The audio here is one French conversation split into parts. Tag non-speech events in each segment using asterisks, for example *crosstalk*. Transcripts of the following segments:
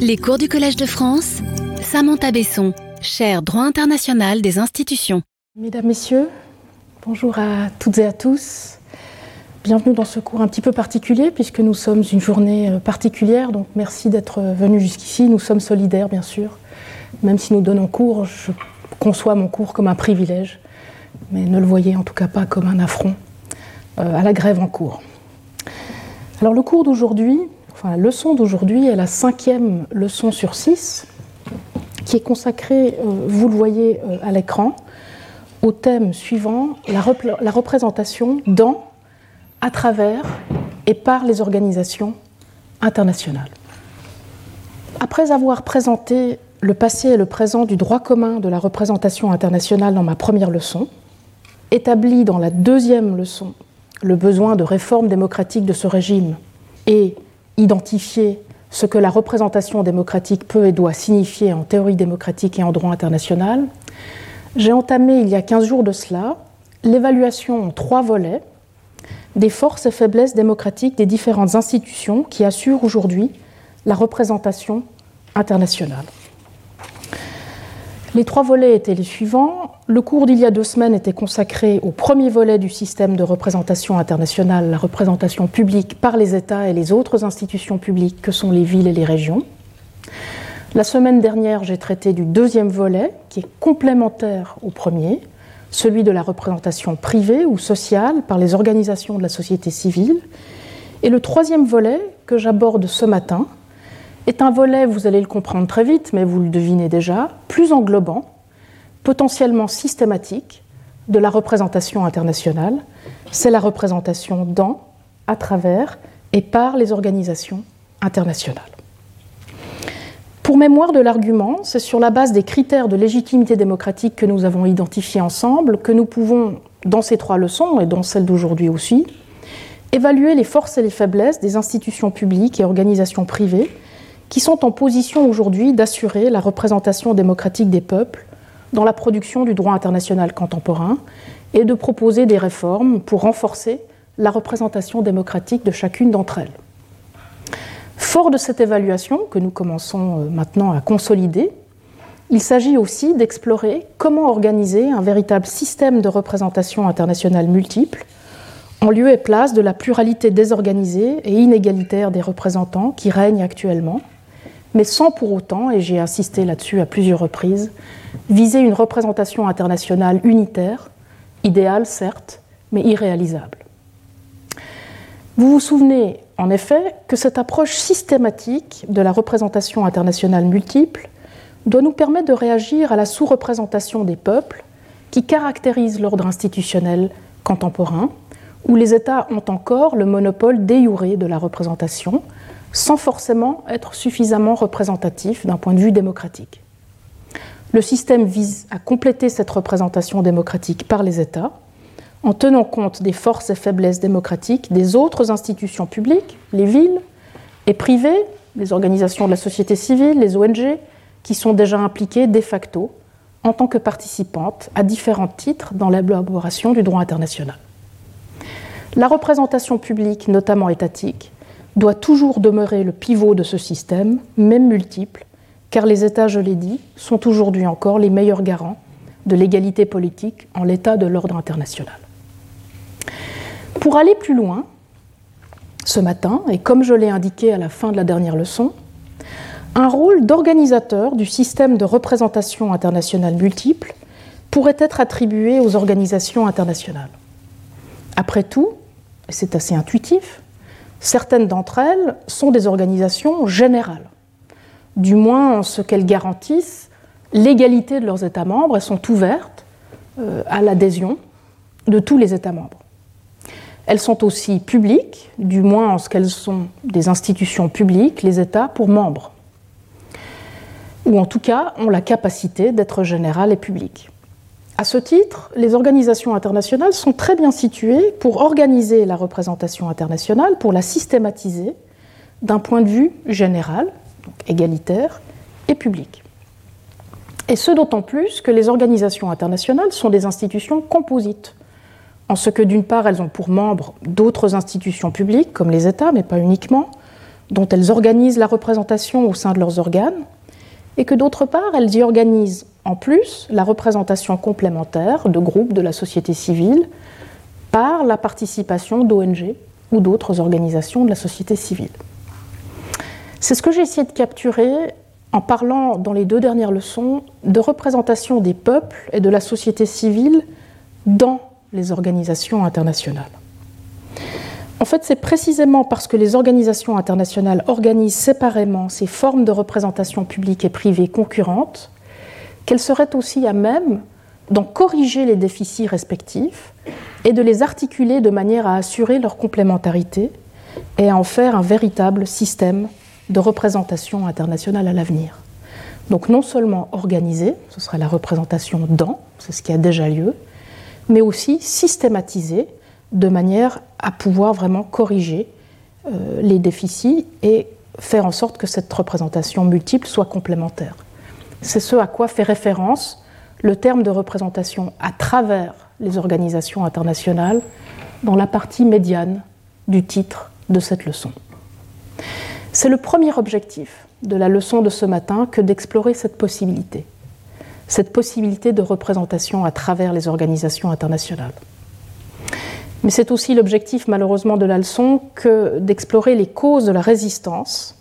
Les cours du Collège de France, Samantha Besson, chaire droit international des institutions. Mesdames, Messieurs, bonjour à toutes et à tous. Bienvenue dans ce cours un petit peu particulier puisque nous sommes une journée euh, particulière, donc merci d'être venus jusqu'ici. Nous sommes solidaires, bien sûr. Même si nous donnons cours, je conçois mon cours comme un privilège, mais ne le voyez en tout cas pas comme un affront euh, à la grève en cours. Alors le cours d'aujourd'hui la leçon d'aujourd'hui est la cinquième leçon sur six, qui est consacrée, euh, vous le voyez euh, à l'écran, au thème suivant la, la, représentation dans, à travers et par les organisations internationales. Après avoir présenté le passé et le présent du droit commun de la représentation internationale dans ma première leçon, établi dans la deuxième leçon le besoin de réforme démocratique de ce régime et identifier ce que la représentation démocratique peut et doit signifier en théorie démocratique et en droit international, j'ai entamé il y a 15 jours de cela l'évaluation en trois volets des forces et faiblesses démocratiques des différentes institutions qui assurent aujourd'hui la représentation internationale. Les trois volets étaient les suivants. Le cours d'il y a deux semaines était consacré au premier volet du système de représentation internationale, la représentation publique par les États et les autres institutions publiques que sont les villes et les régions. La semaine dernière, j'ai traité du deuxième volet, qui est complémentaire au premier, celui de la représentation privée ou sociale par les organisations de la société civile. Et le troisième volet, que j'aborde ce matin, est un volet, vous allez le comprendre très vite, mais vous le devinez déjà, plus englobant, potentiellement systématique de la représentation internationale. C'est la représentation dans, à travers et par les organisations internationales. Pour mémoire de l'argument, c'est sur la base des critères de légitimité démocratique que nous avons identifiés ensemble que nous pouvons, dans ces trois leçons et dans celle d'aujourd'hui aussi, évaluer les forces et les faiblesses des institutions publiques et organisations privées qui sont en position aujourd'hui d'assurer la représentation démocratique des peuples dans la production du droit international contemporain et de proposer des réformes pour renforcer la représentation démocratique de chacune d'entre elles. Fort de cette évaluation que nous commençons euh, maintenant à consolider, il s'agit aussi d'explorer comment organiser un véritable système de représentation internationale multiple en lieu et place de la pluralité désorganisée et inégalitaire des représentants qui règnent actuellement mais sans pour autant, et j'ai insisté là-dessus à plusieurs reprises, viser une représentation internationale unitaire, idéale certes, mais irréalisable. Vous vous souvenez en effet que cette approche systématique de la représentation internationale multiple doit nous permettre de réagir à la sous-représentation des peuples qui caractérise l'ordre institutionnel contemporain, où les États ont encore le monopole déjuré de la représentation, sans forcément être suffisamment représentatif d'un point de vue démocratique. Le système vise à compléter cette représentation démocratique par les États en tenant compte des forces et faiblesses démocratiques des autres institutions publiques, les villes et privées, les organisations de la société civile, les ONG, qui sont déjà impliquées de facto en tant que participantes à différents titres dans l'élaboration du droit international. La représentation publique, notamment étatique, doit toujours demeurer le pivot de ce système, même multiple, car les États, je l'ai dit, sont aujourd'hui encore les meilleurs garants de l'égalité politique en l'état de l'ordre international. Pour aller plus loin, ce matin, et comme je l'ai indiqué à la fin de la dernière leçon, un rôle d'organisateur du système de représentation internationale multiple pourrait être attribué aux organisations internationales. Après tout, c'est assez intuitif, Certaines d'entre elles sont des organisations générales, du moins en ce qu'elles garantissent l'égalité de leurs États membres et sont ouvertes euh, à l'adhésion de tous les États membres. Elles sont aussi publiques, du moins en ce qu'elles sont des institutions publiques, les États pour membres, ou en tout cas ont la capacité d'être générales et publiques. À ce titre, les organisations internationales sont très bien situées pour organiser la représentation internationale, pour la systématiser d'un point de vue général, égalitaire et public. Et ce d'autant plus que les organisations internationales sont des institutions composites, en ce que d'une part elles ont pour membres d'autres institutions publiques, comme les États, mais pas uniquement, dont elles organisent la représentation au sein de leurs organes, et que d'autre part, elles y organisent en plus la représentation complémentaire de groupes de la société civile par la participation d'ONG ou d'autres organisations de la société civile. C'est ce que j'ai essayé de capturer en parlant dans les deux dernières leçons de représentation des peuples et de la société civile dans les organisations internationales. En fait, c'est précisément parce que les organisations internationales organisent séparément ces formes de représentation publique et privée concurrentes qu'elles seraient aussi à même d'en corriger les déficits respectifs et de les articuler de manière à assurer leur complémentarité et à en faire un véritable système de représentation internationale à l'avenir. Donc non seulement organisé, ce sera la représentation dans, c'est ce qui a déjà lieu, mais aussi systématisé de manière à pouvoir vraiment corriger euh, les déficits et faire en sorte que cette représentation multiple soit complémentaire. C'est ce à quoi fait référence le terme de représentation à travers les organisations internationales dans la partie médiane du titre de cette leçon. C'est le premier objectif de la leçon de ce matin que d'explorer cette possibilité, cette possibilité de représentation à travers les organisations internationales. Mais c'est aussi l'objectif malheureusement de la leçon que d'explorer les causes de la résistance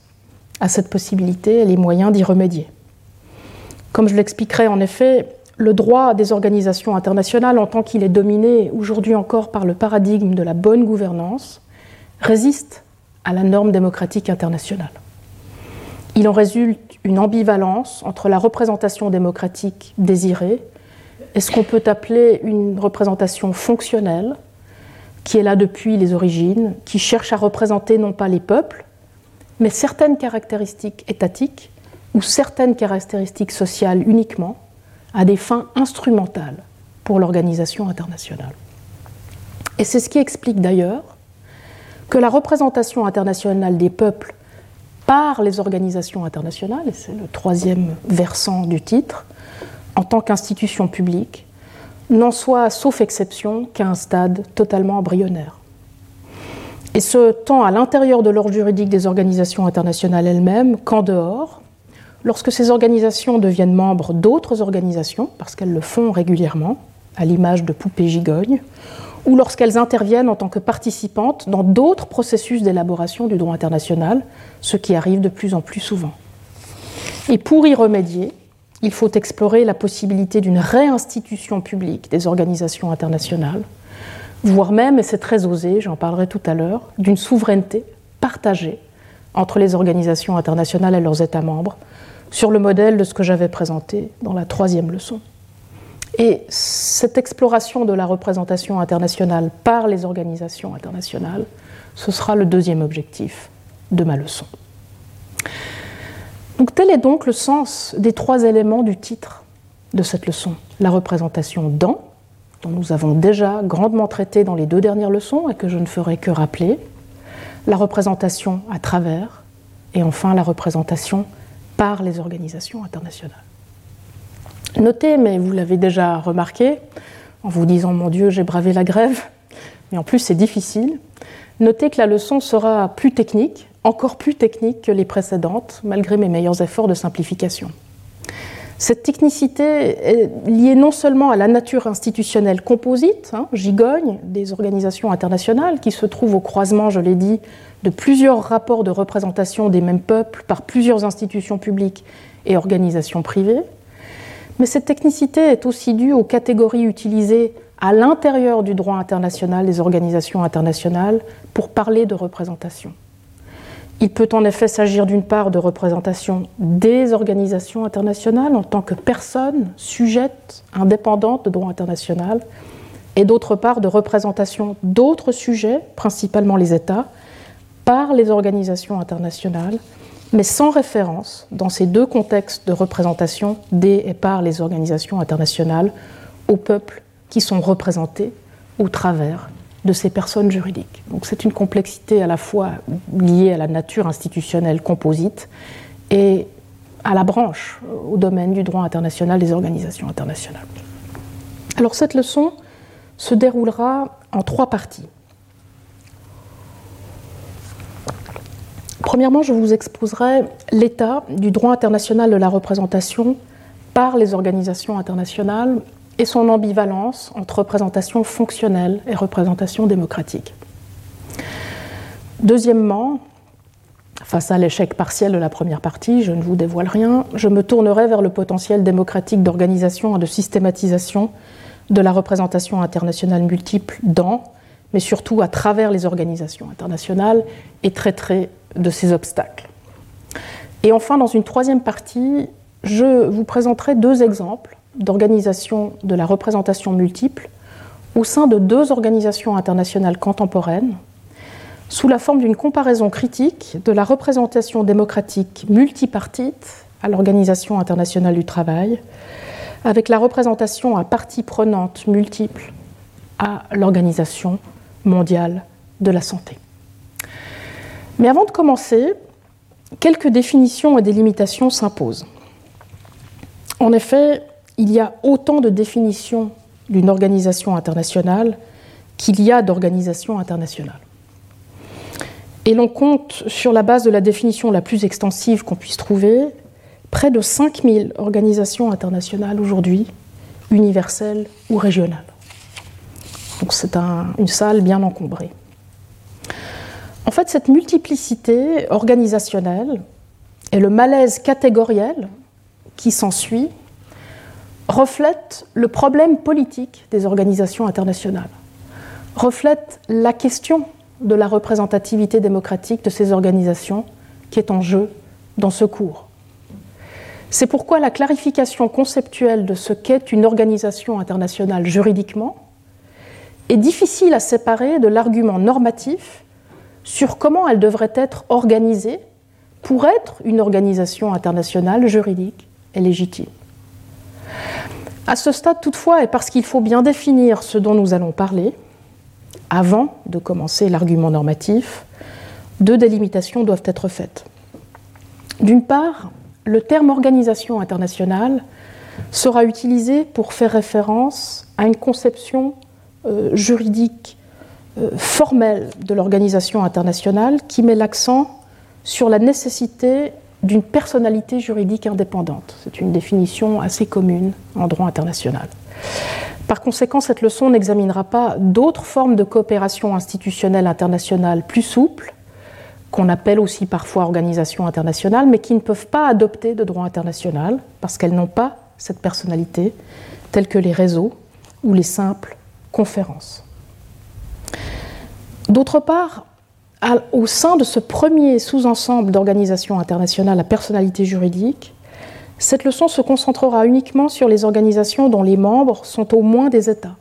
à cette possibilité et les moyens d'y remédier. Comme je l'expliquerai en effet, le droit des organisations internationales, en tant qu'il est dominé aujourd'hui encore par le paradigme de la bonne gouvernance, résiste à la norme démocratique internationale. Il en résulte une ambivalence entre la représentation démocratique désirée et ce qu'on peut appeler une représentation fonctionnelle, qui est là depuis les origines, qui cherche à représenter non pas les peuples, mais certaines caractéristiques étatiques ou certaines caractéristiques sociales uniquement, à des fins instrumentales pour l'organisation internationale. Et c'est ce qui explique d'ailleurs que la représentation internationale des peuples par les organisations internationales, et c'est le troisième versant du titre, en tant qu'institution publique, n'en soit, sauf exception, qu'à un stade totalement embryonnaire. Et ce, tant à l'intérieur de l'ordre juridique des organisations internationales elles-mêmes qu'en dehors, lorsque ces organisations deviennent membres d'autres organisations, parce qu'elles le font régulièrement, à l'image de poupées gigognes, ou lorsqu'elles interviennent en tant que participantes dans d'autres processus d'élaboration du droit international, ce qui arrive de plus en plus souvent. Et pour y remédier, il faut explorer la possibilité d'une réinstitution publique des organisations internationales, voire même, et c'est très osé, j'en parlerai tout à l'heure, d'une souveraineté partagée entre les organisations internationales et leurs États membres, sur le modèle de ce que j'avais présenté dans la troisième leçon. Et cette exploration de la représentation internationale par les organisations internationales, ce sera le deuxième objectif de ma leçon. Donc tel est donc le sens des trois éléments du titre de cette leçon. La représentation dans, dont nous avons déjà grandement traité dans les deux dernières leçons et que je ne ferai que rappeler, la représentation à travers, et enfin la représentation par les organisations internationales. Notez, mais vous l'avez déjà remarqué, en vous disant mon Dieu, j'ai bravé la grève, mais en plus c'est difficile, notez que la leçon sera plus technique encore plus technique que les précédentes, malgré mes meilleurs efforts de simplification. Cette technicité est liée non seulement à la nature institutionnelle composite, hein, gigogne, des organisations internationales, qui se trouvent au croisement, je l'ai dit, de plusieurs rapports de représentation des mêmes peuples par plusieurs institutions publiques et organisations privées, mais cette technicité est aussi due aux catégories utilisées à l'intérieur du droit international des organisations internationales pour parler de représentation. Il peut en effet s'agir d'une part de représentation des organisations internationales en tant que personnes sujettes, indépendantes de droit international, et d'autre part de représentation d'autres sujets, principalement les États, par les organisations internationales, mais sans référence, dans ces deux contextes de représentation des et par les organisations internationales, aux peuples qui sont représentés au travers de ces personnes juridiques. Donc c'est une complexité à la fois liée à la nature institutionnelle composite et à la branche, au domaine du droit international des organisations internationales. Alors cette leçon se déroulera en trois parties. Premièrement, je vous exposerai l'état du droit international de la représentation par les organisations internationales et son ambivalence entre représentation fonctionnelle et représentation démocratique. Deuxièmement, face à l'échec partiel de la première partie, je ne vous dévoile rien, je me tournerai vers le potentiel démocratique d'organisation et de systématisation de la représentation internationale multiple dans, mais surtout à travers les organisations internationales et traiterai de ces obstacles. Et enfin, dans une troisième partie, je vous présenterai deux exemples d'organisation de la représentation multiple au sein de deux organisations internationales contemporaines, sous la forme d'une comparaison critique de la représentation démocratique multipartite à l'Organisation internationale du travail, avec la représentation à parties prenantes multiples à l'Organisation mondiale de la santé. Mais avant de commencer, quelques définitions et délimitations s'imposent. En effet, il y a autant de définitions d'une organisation internationale qu'il y a d'organisations internationales. Et l'on compte, sur la base de la définition la plus extensive qu'on puisse trouver, près de 5000 organisations internationales aujourd'hui, universelles ou régionales. Donc c'est une salle bien encombrée. En fait, cette multiplicité organisationnelle et le malaise catégoriel qui s'ensuit reflètent le problème politique des organisations internationales, reflètent la question de la représentativité démocratique de ces organisations qui est en jeu dans ce cours. C'est pourquoi la clarification conceptuelle de ce qu'est une organisation internationale juridiquement est difficile à séparer de l'argument normatif sur comment elle devrait être organisée pour être une organisation internationale juridique et légitime. À ce stade toutefois, et parce qu'il faut bien définir ce dont nous allons parler, avant de commencer l'argument normatif, deux délimitations doivent être faites. D'une part, le terme organisation internationale sera utilisé pour faire référence à une conception euh, juridique euh, formelle de l'organisation internationale qui met l'accent sur la nécessité d'une personnalité juridique indépendante. C'est une définition assez commune en droit international. Par conséquent, cette leçon n'examinera pas d'autres formes de coopération institutionnelle internationale plus souples, qu'on appelle aussi parfois organisations internationales, mais qui ne peuvent pas adopter de droit international parce qu'elles n'ont pas cette personnalité, telle que les réseaux ou les simples conférences. D'autre part, au sein de ce premier sous-ensemble d'organisations internationales à personnalité juridique, cette leçon se concentrera uniquement sur les organisations dont les membres sont au moins des États,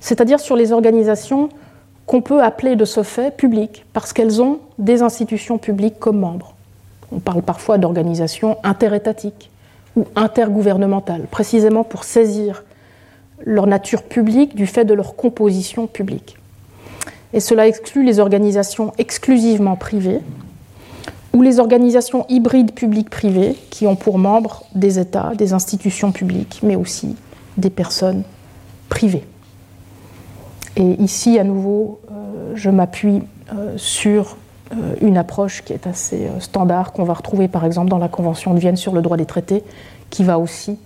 c'est-à-dire sur les organisations qu'on peut appeler de ce fait publiques, parce qu'elles ont des institutions publiques comme membres. On parle parfois d'organisations interétatiques ou intergouvernementales, précisément pour saisir leur nature publique du fait de leur composition publique. Et cela exclut les organisations exclusivement privées ou les organisations hybrides publiques-privées qui ont pour membres des États, des institutions publiques, mais aussi des personnes privées. Et ici, à nouveau, euh, je m'appuie euh, sur euh, une approche qui est assez standard, qu'on va retrouver par exemple dans la Convention de Vienne sur le droit des traités, qui va aussi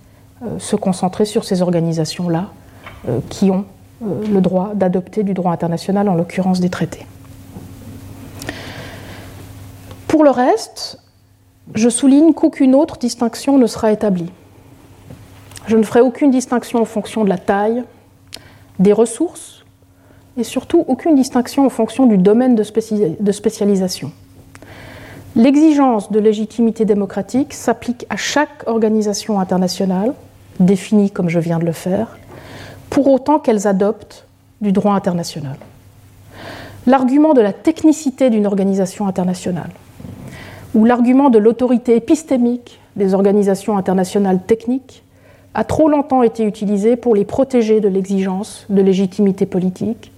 se concentrer sur ces organisations-là qui ont le droit d'adopter du droit international, en l'occurrence des traités. Pour le reste, je souligne qu'aucune autre distinction ne sera établie. Je ne ferai aucune distinction en fonction de la taille, des ressources et surtout aucune distinction en fonction du domaine de, spécialisation. L'exigence de légitimité démocratique s'applique à chaque organisation internationale, définie comme je viens de le faire, pour autant qu'elles adoptent du droit international. L'argument de la technicité d'une organisation internationale, ou l'argument de l'autorité épistémique des organisations internationales techniques, a trop longtemps été utilisé pour les protéger de l'exigence de légitimité politique,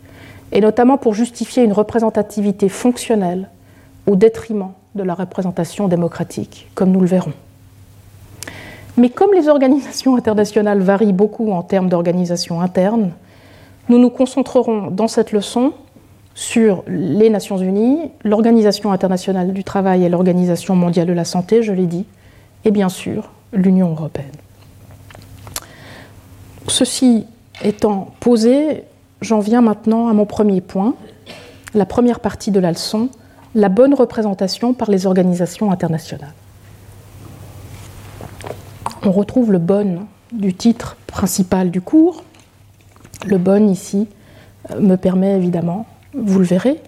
et notamment pour justifier une représentativité fonctionnelle au détriment de la représentation démocratique, comme nous le verrons. Mais comme les organisations internationales varient beaucoup en termes d'organisation interne, nous nous concentrerons dans cette leçon sur les Nations Unies, l'Organisation internationale du travail et l'Organisation mondiale de la santé, je l'ai dit, et bien sûr l'Union européenne. Ceci étant posé, j'en viens maintenant à mon premier point, la première partie de la leçon, la bonne représentation par les organisations internationales. On retrouve le bon du titre principal du cours. Le bon ici euh, me permet évidemment, vous le verrez,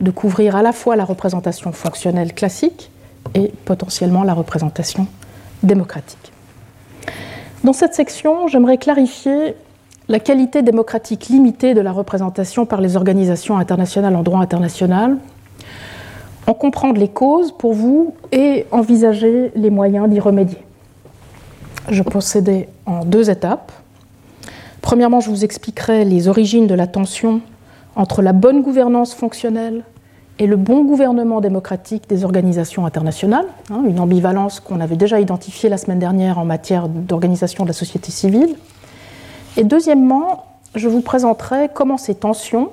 de couvrir à la fois la représentation fonctionnelle classique et potentiellement la représentation démocratique. Dans cette section, j'aimerais clarifier la qualité démocratique limitée de la représentation par les organisations internationales en droit international, en comprendre les causes pour vous et envisager les moyens d'y remédier. Je procédais en deux étapes. Premièrement, je vous expliquerai les origines de la tension entre la bonne gouvernance fonctionnelle et le bon gouvernement démocratique des organisations internationales, hein, une ambivalence qu'on avait déjà identifiée la semaine dernière en matière d'organisation de la société civile. Et deuxièmement, je vous présenterai comment ces tensions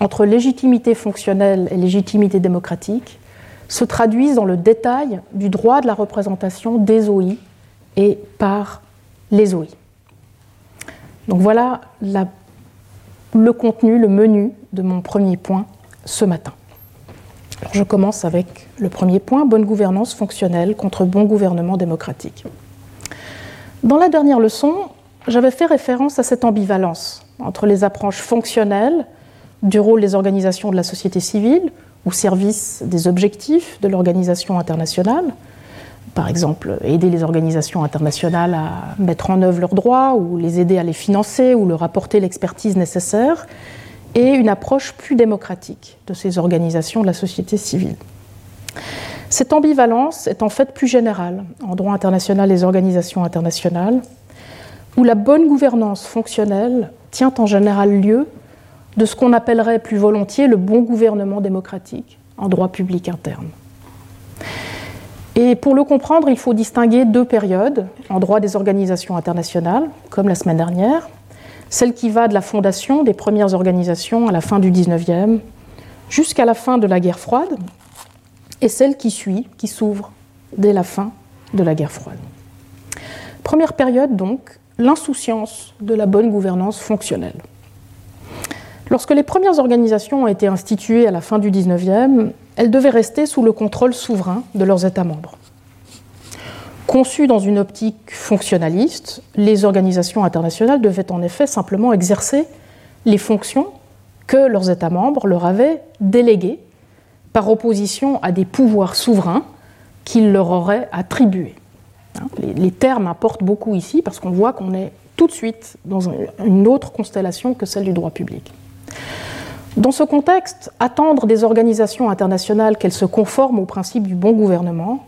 entre légitimité fonctionnelle et légitimité démocratique se traduisent dans le détail du droit de la représentation des OI et par les OI. Donc voilà le contenu, le menu de mon premier point ce matin. je commence avec le premier point, bonne gouvernance fonctionnelle contre bon gouvernement démocratique. Dans la dernière leçon, j'avais fait référence à cette ambivalence entre les approches fonctionnelles du rôle des organisations de la société civile au service des objectifs de l'organisation internationale, par exemple aider les organisations internationales à mettre en œuvre leurs droits ou les aider à les financer ou leur apporter l'expertise nécessaire, et une approche plus démocratique de ces organisations de la société civile. Cette ambivalence est en fait plus générale en droit international et les organisations internationales, où la bonne gouvernance fonctionnelle tient en général lieu de ce qu'on appellerait plus volontiers le bon gouvernement démocratique en droit public interne. Et pour le comprendre, il faut distinguer deux périodes en droit des organisations internationales, comme la semaine dernière, celle qui va de la fondation des premières organisations à la fin du 19e jusqu'à la fin de la guerre froide, et celle qui suit, qui s'ouvre dès la fin de la guerre froide. Première période donc, l'insouciance de la bonne gouvernance fonctionnelle. Lorsque les premières organisations ont été instituées à la fin du XIXe, elles devaient rester sous le contrôle souverain de leurs États membres. Conçues dans une optique fonctionnaliste, les organisations internationales devaient en effet simplement exercer les fonctions que leurs États membres leur avaient déléguées par opposition à des pouvoirs souverains qu'ils leur auraient attribués. Hein, les, termes importent beaucoup ici parce qu'on voit qu'on est tout de suite dans une autre constellation que celle du droit public. Dans ce contexte, attendre des organisations internationales qu'elles se conforment au principe du bon gouvernement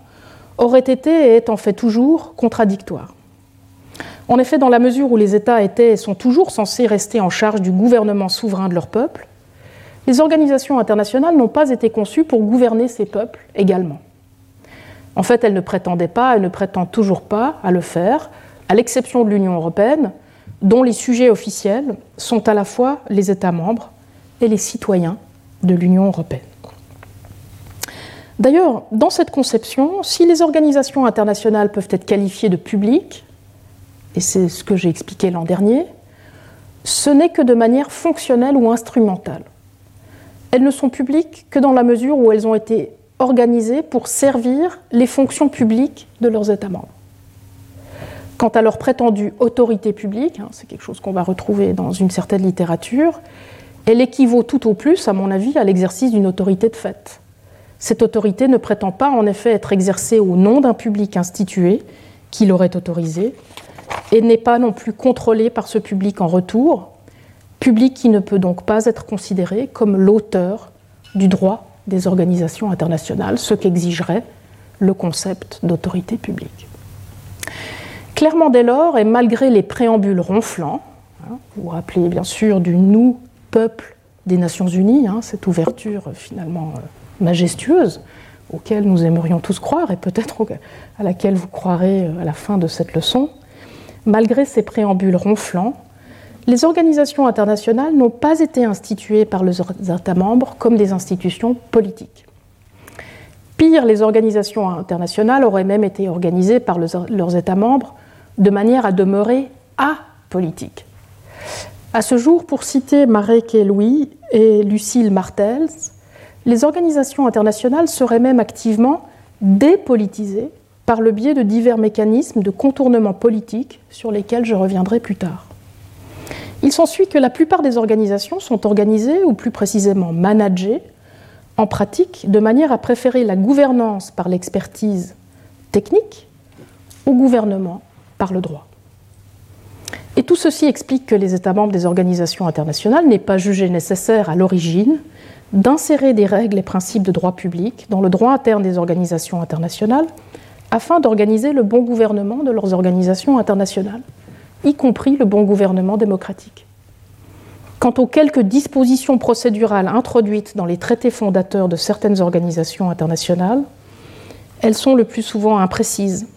aurait été et est en fait toujours contradictoire. En effet, dans la mesure où les États étaient et sont toujours censés rester en charge du gouvernement souverain de leur peuple, les organisations internationales n'ont pas été conçues pour gouverner ces peuples également. En fait, elle ne prétendait pas et ne prétend toujours pas à le faire, à l'exception de l'Union européenne, dont les sujets officiels sont à la fois les États membres et les citoyens de l'Union européenne. D'ailleurs, dans cette conception, si les organisations internationales peuvent être qualifiées de publiques, et c'est ce que j'ai expliqué l'an dernier, ce n'est que de manière fonctionnelle ou instrumentale. Elles ne sont publiques que dans la mesure où elles ont été organisées pour servir les fonctions publiques de leurs États membres. Quant à leur prétendue autorité publique, hein, c'est quelque chose qu'on va retrouver dans une certaine littérature, elle équivaut tout au plus, à mon avis, à l'exercice d'une autorité de fait. Cette autorité ne prétend pas en effet être exercée au nom d'un public institué qui l'aurait autorisé, et n'est pas non plus contrôlée par ce public en retour, public qui ne peut donc pas être considéré comme l'auteur du droit des organisations internationales, ce qu'exigerait le concept d'autorité publique. Clairement dès lors, et malgré les préambules ronflants, hein, vous vous rappelez bien sûr du nous, peuple des Nations Unies, hein, cette ouverture finalement euh, majestueuse auquel nous aimerions tous croire et peut-être à laquelle vous croirez euh, à la fin de cette leçon, malgré ces préambules ronflants, les organisations internationales n'ont pas été instituées par leurs États membres comme des institutions politiques. Pire, les organisations internationales auraient même été organisées par leurs États membres de manière à demeurer apolitiques. À ce jour, pour citer Marek Louis et Lucille Martels, les organisations internationales seraient même activement dépolitisées par le biais de divers mécanismes de contournement politique sur lesquels je reviendrai plus tard. Il s'ensuit que la plupart des organisations sont organisées, ou plus précisément managées, en pratique, de manière à préférer la gouvernance par l'expertise technique au gouvernement par le droit. Et tout ceci explique que les États membres des organisations internationales n'aient pas jugé nécessaire à l'origine d'insérer des règles et principes de droit public dans le droit interne des organisations internationales afin d'organiser le bon gouvernement de leurs organisations internationales, y compris le bon gouvernement démocratique. Quant aux quelques dispositions procédurales introduites dans les traités fondateurs de certaines organisations internationales, elles sont le plus souvent imprécises.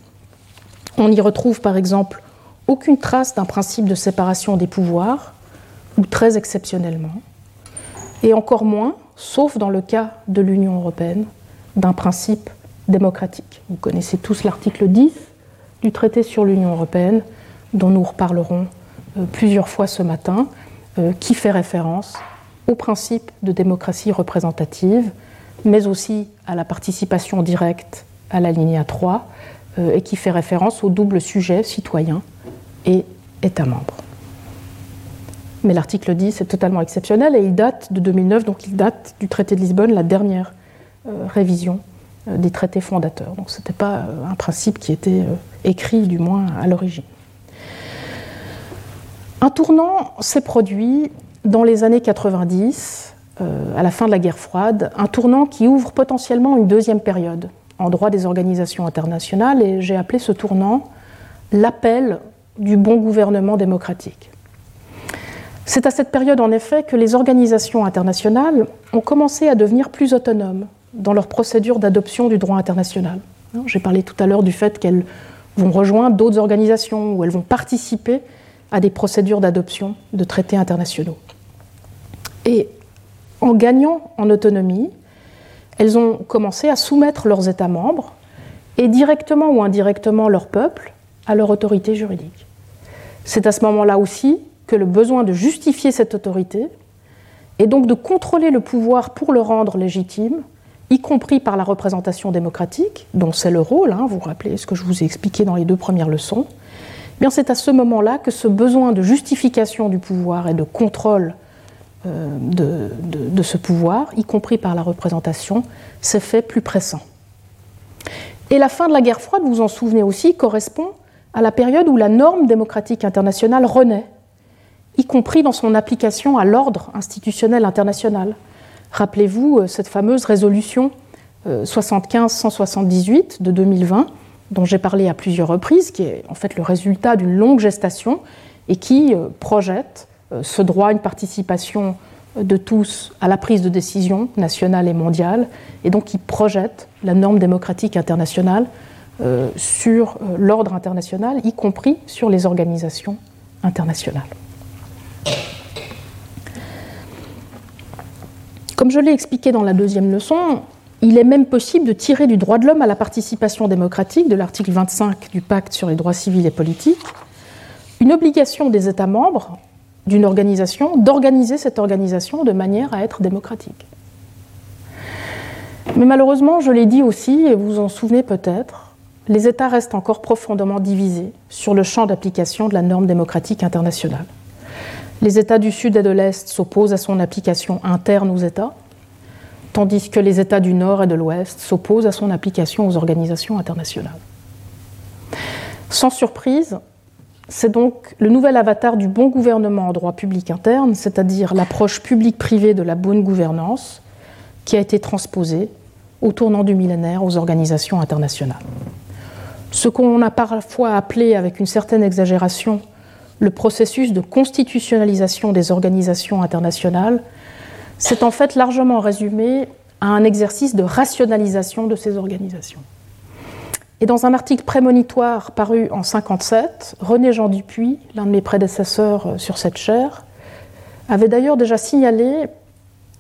On y retrouve par exemple aucune trace d'un principe de séparation des pouvoirs, ou très exceptionnellement, et encore moins, sauf dans le cas de l'Union européenne, d'un principe démocratique. Vous connaissez tous l'article 10 du traité sur l'Union européenne, dont nous reparlerons euh, plusieurs fois ce matin, euh, qui fait référence au principe de démocratie représentative, mais aussi à la participation directe à la ligne 3, euh, et qui fait référence au double sujet citoyen et État membre. Mais l'article 10 est totalement exceptionnel et il date de 2009, donc il date du traité de Lisbonne, la dernière euh, révision euh, des traités fondateurs. Donc ce n'était pas euh, un principe qui était écrit, du moins à l'origine. Un tournant s'est produit dans les années 90, à la fin de la guerre froide, un tournant qui ouvre potentiellement une deuxième période en droit des organisations internationales, et j'ai appelé ce tournant l'appel du bon gouvernement démocratique. C'est à cette période, en effet, que les organisations internationales ont commencé à devenir plus autonomes dans leur procédure d'adoption du droit international. J'ai parlé tout à l'heure du fait qu'elles vont rejoindre d'autres organisations ou elles vont participer à des procédures d'adoption de traités internationaux. Et en gagnant en autonomie, elles ont commencé à soumettre leurs États membres et directement ou indirectement leur peuple à leur autorité juridique. C'est à ce moment-là aussi que le besoin de justifier cette autorité et donc de contrôler le pouvoir pour le rendre légitime, y compris par la représentation démocratique, dont c'est le rôle, hein, vous vous rappelez ce que je vous ai expliqué dans les deux premières leçons, eh c'est à ce moment-là que ce besoin de justification du pouvoir et de contrôle euh, de, de, ce pouvoir, y compris par la représentation, s'est fait plus pressant. Et la fin de la guerre froide, vous vous en souvenez aussi, correspond à la période où la norme démocratique internationale renaît, y compris dans son application à l'ordre institutionnel international. Rappelez-vous euh, cette fameuse résolution 75-178 euh, de 2020, dont j'ai parlé à plusieurs reprises, qui est en fait le résultat d'une longue gestation et qui euh, projette ce droit à une participation de tous à la prise de décision nationale et mondiale, et donc qui projette la norme démocratique internationale euh, sur euh, l'ordre international, y compris sur les organisations internationales. Comme je l'ai expliqué dans la deuxième leçon, il est même possible de tirer du droit de l'homme à la participation démocratique de l'article 25 du pacte sur les droits civils et politiques une obligation des États membres d'une organisation d'organiser cette organisation de manière à être démocratique. Mais malheureusement, je l'ai dit aussi, et vous vous en souvenez peut-être, les États restent encore profondément divisés sur le champ d'application de la norme démocratique internationale. Les États du Sud et de l'Est s'opposent à son application interne aux États, tandis que les États du Nord et de l'Ouest s'opposent à son application aux organisations internationales. Sans surprise, c'est donc le nouvel avatar du bon gouvernement en droit public interne, c'est-à-dire l'approche publique-privée de la bonne gouvernance, qui a été transposée au tournant du millénaire aux organisations internationales ce qu'on a parfois appelé avec une certaine exagération le processus de constitutionnalisation des organisations internationales, c'est en fait largement résumé à un exercice de rationalisation de ces organisations. Et dans un article prémonitoire paru en 1957, René Jean Dupuis, l'un de mes prédécesseurs euh, sur cette chaire, avait d'ailleurs déjà signalé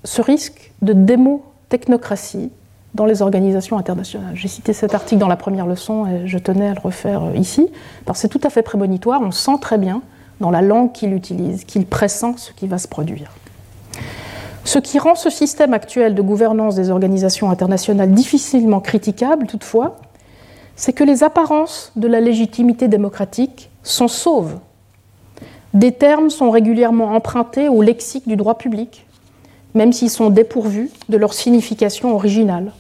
ce risque de démo-technocratie dans les organisations internationales. J'ai cité cet article dans la première leçon et je tenais à le refaire euh, ici. parce c'est tout à fait prémonitoire, on sent très bien dans la langue qu'il utilise qu'il pressent ce qui va se produire. Ce qui rend ce système actuel de gouvernance des organisations internationales difficilement critiquable, toutefois, c'est que les apparences de la légitimité démocratique sont sauves. Des termes sont régulièrement empruntés au lexique du droit public, même s'ils sont dépourvus de leur signification originale.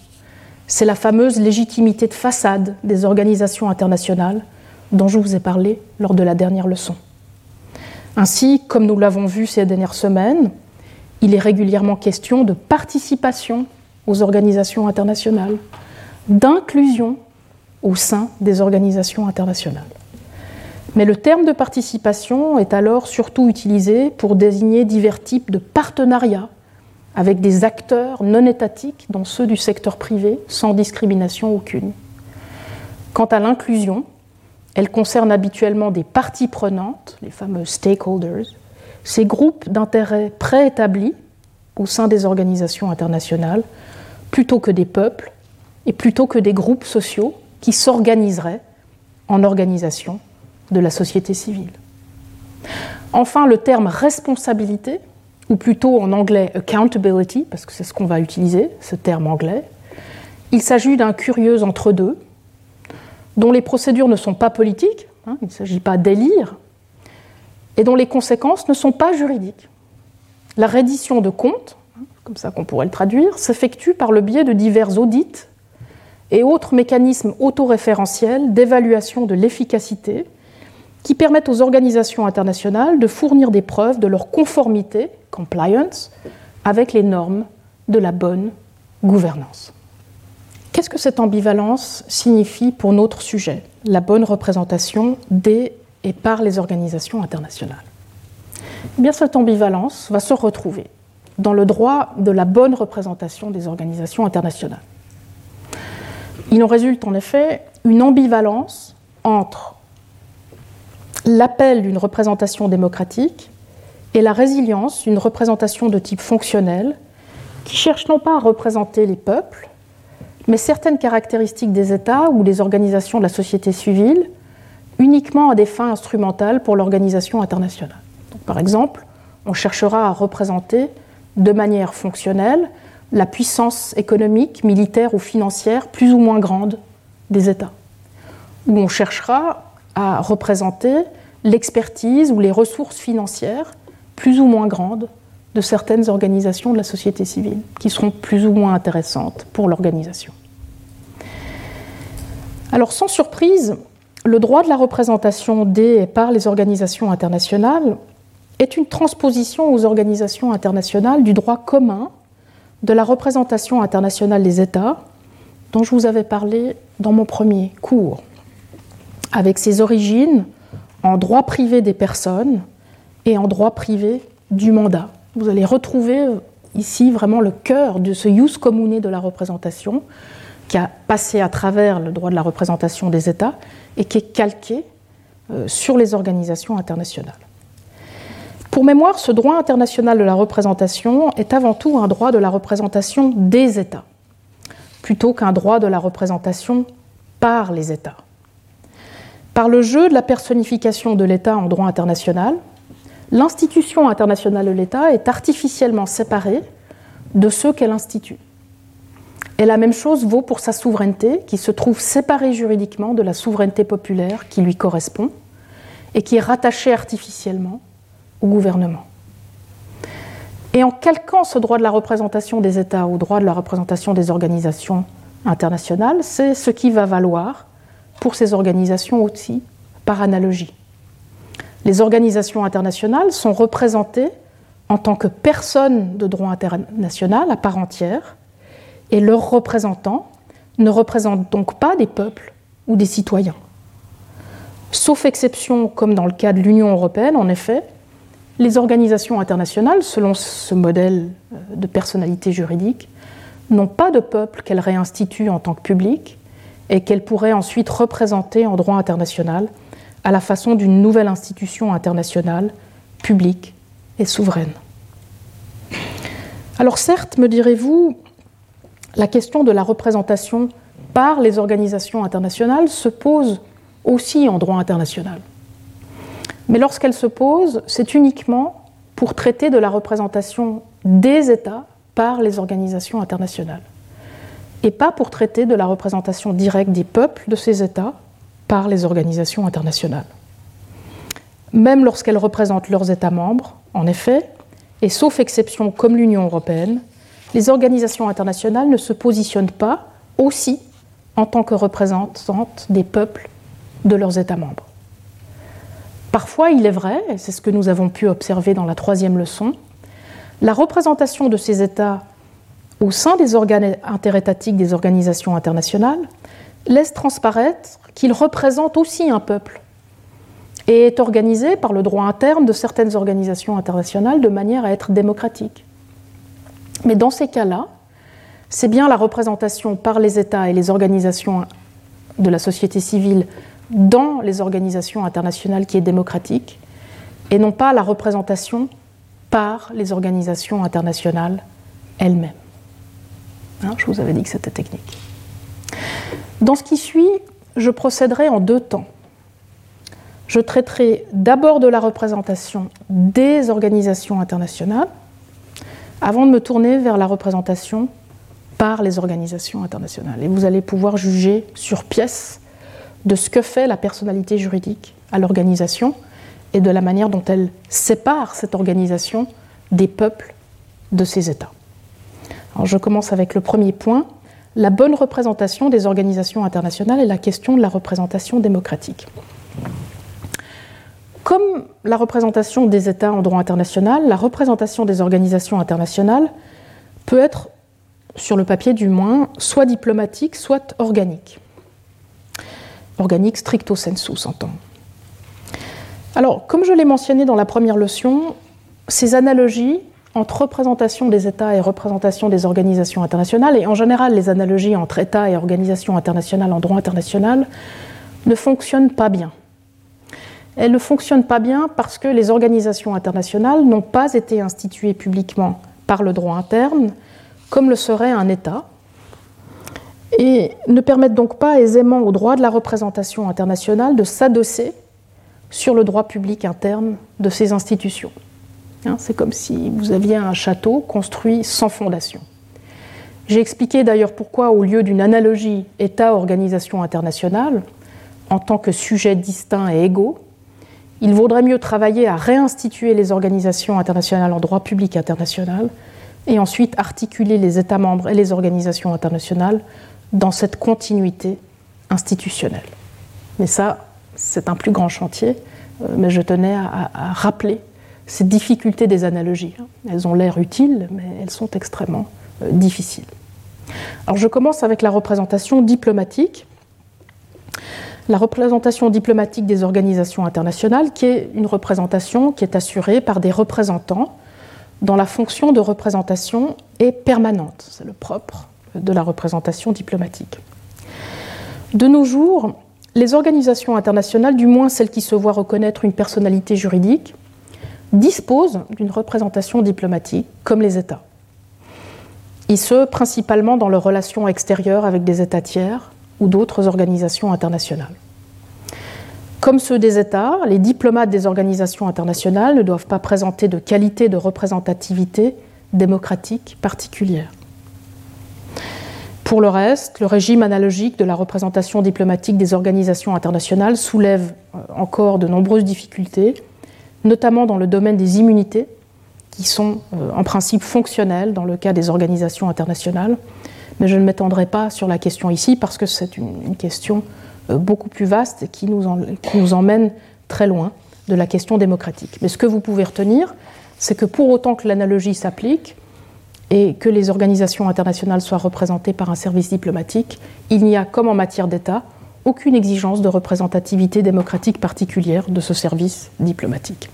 C'est la fameuse légitimité de façade des organisations internationales dont je vous ai parlé lors de la dernière leçon. Ainsi, comme nous l'avons vu ces dernières semaines, il est régulièrement question de participation aux organisations internationales, d'inclusion au sein des organisations internationales. Mais le terme de participation est alors surtout utilisé pour désigner divers types de partenariats avec des acteurs non étatiques, dont ceux du secteur privé, sans discrimination aucune. Quant à l'inclusion, elle concerne habituellement des parties prenantes, les fameux stakeholders, ces groupes d'intérêts préétablis au sein des organisations internationales, plutôt que des peuples et plutôt que des groupes sociaux qui s'organiseraient en organisation de la société civile. Enfin, le terme responsabilité ou plutôt en anglais accountability, parce que c'est ce qu'on va utiliser, ce terme anglais. Il s'agit d'un curieux entre-deux, dont les procédures ne sont pas politiques, hein, il ne s'agit pas d'élire, et dont les conséquences ne sont pas juridiques. La reddition de comptes, hein, comme ça qu'on pourrait le traduire, s'effectue par le biais de divers audits et autres mécanismes autoréférentiels d'évaluation de l'efficacité qui permettent aux organisations internationales de fournir des preuves de leur conformité, compliance, avec les normes de la bonne gouvernance. Qu'est-ce que cette ambivalence signifie pour notre sujet, la bonne représentation des et par les organisations internationales? Eh bien, Cette ambivalence va se retrouver dans le droit de la bonne représentation des organisations internationales. Il en résulte en effet une ambivalence entre l'appel d'une représentation démocratique et la résilience d'une représentation de type fonctionnel qui cherche non pas à représenter les peuples, mais certaines caractéristiques des États ou des organisations de la société civile uniquement à des fins instrumentales pour l'organisation internationale. par exemple, on cherchera à représenter de manière fonctionnelle la puissance économique, militaire ou financière plus ou moins grande des États, ou on cherchera à représenter l'expertise ou les ressources financières plus ou moins grandes de certaines organisations de la société civile, qui seront plus ou moins intéressantes pour l'organisation. Alors sans surprise, le droit de la représentation des et par les organisations internationales est une transposition aux organisations internationales du droit commun de la représentation internationale des États dont je vous avais parlé dans mon premier cours avec ses origines en droit privé des personnes et en droit privé du mandat. Vous allez retrouver euh, ici vraiment le cœur de ce jus commune de la représentation qui a passé à travers le droit de la représentation des États et qui est calqué euh, sur les organisations internationales. Pour mémoire, ce droit international de la représentation est avant tout un droit de la représentation des États, plutôt qu'un droit de la représentation par les États. Par le jeu de la personnification de l'État en droit international, l'institution internationale de l'État est artificiellement séparée de ceux qu'elle institue. Et la même chose vaut pour sa souveraineté, qui se trouve séparée juridiquement de la souveraineté populaire qui lui correspond et qui est rattachée artificiellement au gouvernement. Et en calquant ce droit de la représentation des États au droit de la représentation des organisations internationales, c'est ce qui va valoir pour ces organisations aussi par analogie. Les organisations internationales sont représentées en tant que personnes de droit international à part entière, et leurs représentants ne représentent donc pas des peuples ou des citoyens. Sauf exception, comme dans le cas de l'Union européenne, en effet, les organisations internationales, selon ce modèle euh, de personnalité juridique, n'ont pas de peuple qu'elles réinstituent en tant que public, et qu'elle pourrait ensuite représenter en droit international à la façon d'une nouvelle institution internationale, publique et souveraine. Alors certes, me direz-vous, la question de la représentation par les organisations internationales se pose aussi en droit international. Mais lorsqu'elle se pose, c'est uniquement pour traiter de la représentation des États par les organisations internationales, et pas pour traiter de la représentation directe des peuples de ces États par les organisations internationales. Même lorsqu'elles représentent leurs États membres, en effet, et sauf exception comme l'Union européenne, les organisations internationales ne se positionnent pas aussi en tant que représentantes des peuples de leurs États membres. Parfois, il est vrai, et c'est ce que nous avons pu observer dans la troisième leçon, la représentation de ces États au sein des organes interétatiques des organisations internationales laisse transparaître qu'ils représentent aussi un peuple et est organisée par le droit interne de certaines organisations internationales de manière à être démocratique. Mais dans ces cas-là, c'est bien la représentation par les États et les organisations de la société civile dans les organisations internationales qui est démocratique, et non pas la représentation par les organisations internationales elles-mêmes. Hein, je vous avais dit que c'était technique. Dans ce qui suit, je procéderai en deux temps. Je traiterai d'abord de la représentation des organisations internationales, avant de me tourner vers la représentation par les organisations internationales. Et vous allez pouvoir juger sur pièce de ce que fait la personnalité juridique à l'organisation et de la manière dont elle sépare cette organisation des peuples de ces États. Je commence avec le premier point, la bonne représentation des organisations internationales et la question de la représentation démocratique. Comme la représentation des États en droit international, la représentation des organisations internationales peut être, sur le papier du moins, soit diplomatique, soit organique. Organique stricto sensu, s'entend. Alors, comme je l'ai mentionné dans la première leçon, ces analogies entre représentation des États et représentation des organisations internationales, et en général les analogies entre États et organisations internationales en droit international, ne fonctionnent pas bien. Elles ne fonctionnent pas bien parce que les organisations internationales n'ont pas été instituées publiquement par le droit interne, comme le serait un État, et ne permettent donc pas aisément au droit de la représentation internationale de s'adosser sur le droit public interne de ces institutions. Hein, c'est comme si vous aviez un château construit sans fondation. J'ai expliqué d'ailleurs pourquoi, au lieu d'une analogie État-organisation internationale, en tant que sujet distinct et égaux, il vaudrait mieux travailler à réinstituer les organisations internationales en droit public international et ensuite articuler les États membres et les organisations internationales dans cette continuité institutionnelle. Mais ça, c'est un plus grand chantier, euh, mais je tenais à, rappeler ces difficultés des analogies. Elles ont l'air utiles, mais elles sont extrêmement euh, difficiles. Alors je commence avec la représentation diplomatique. La représentation diplomatique des organisations internationales, qui est une représentation qui est assurée par des représentants dont la fonction de représentation est permanente. C'est le propre de la représentation diplomatique. De nos jours, les organisations internationales, du moins celles qui se voient reconnaître une personnalité juridique, disposent d'une représentation diplomatique, comme les États. Et ce, principalement dans leurs relations extérieures avec des États tiers ou d'autres organisations internationales. Comme ceux des États, les diplomates des organisations internationales ne doivent pas présenter de qualité de représentativité démocratique particulière. Pour le reste, le régime analogique de la représentation diplomatique des organisations internationales soulève euh, encore de nombreuses difficultés, notamment dans le domaine des immunités, qui sont euh, en principe fonctionnelles dans le cas des organisations internationales. Mais je ne m'étendrai pas sur la question ici parce que c'est une, question euh, beaucoup plus vaste et qui nous, qui nous emmène très loin de la question démocratique. Mais ce que vous pouvez retenir, c'est que pour autant que l'analogie s'applique, et que les organisations internationales soient représentées par un service diplomatique, il n'y a, comme en matière d'État, aucune exigence de représentativité démocratique particulière de ce service diplomatique.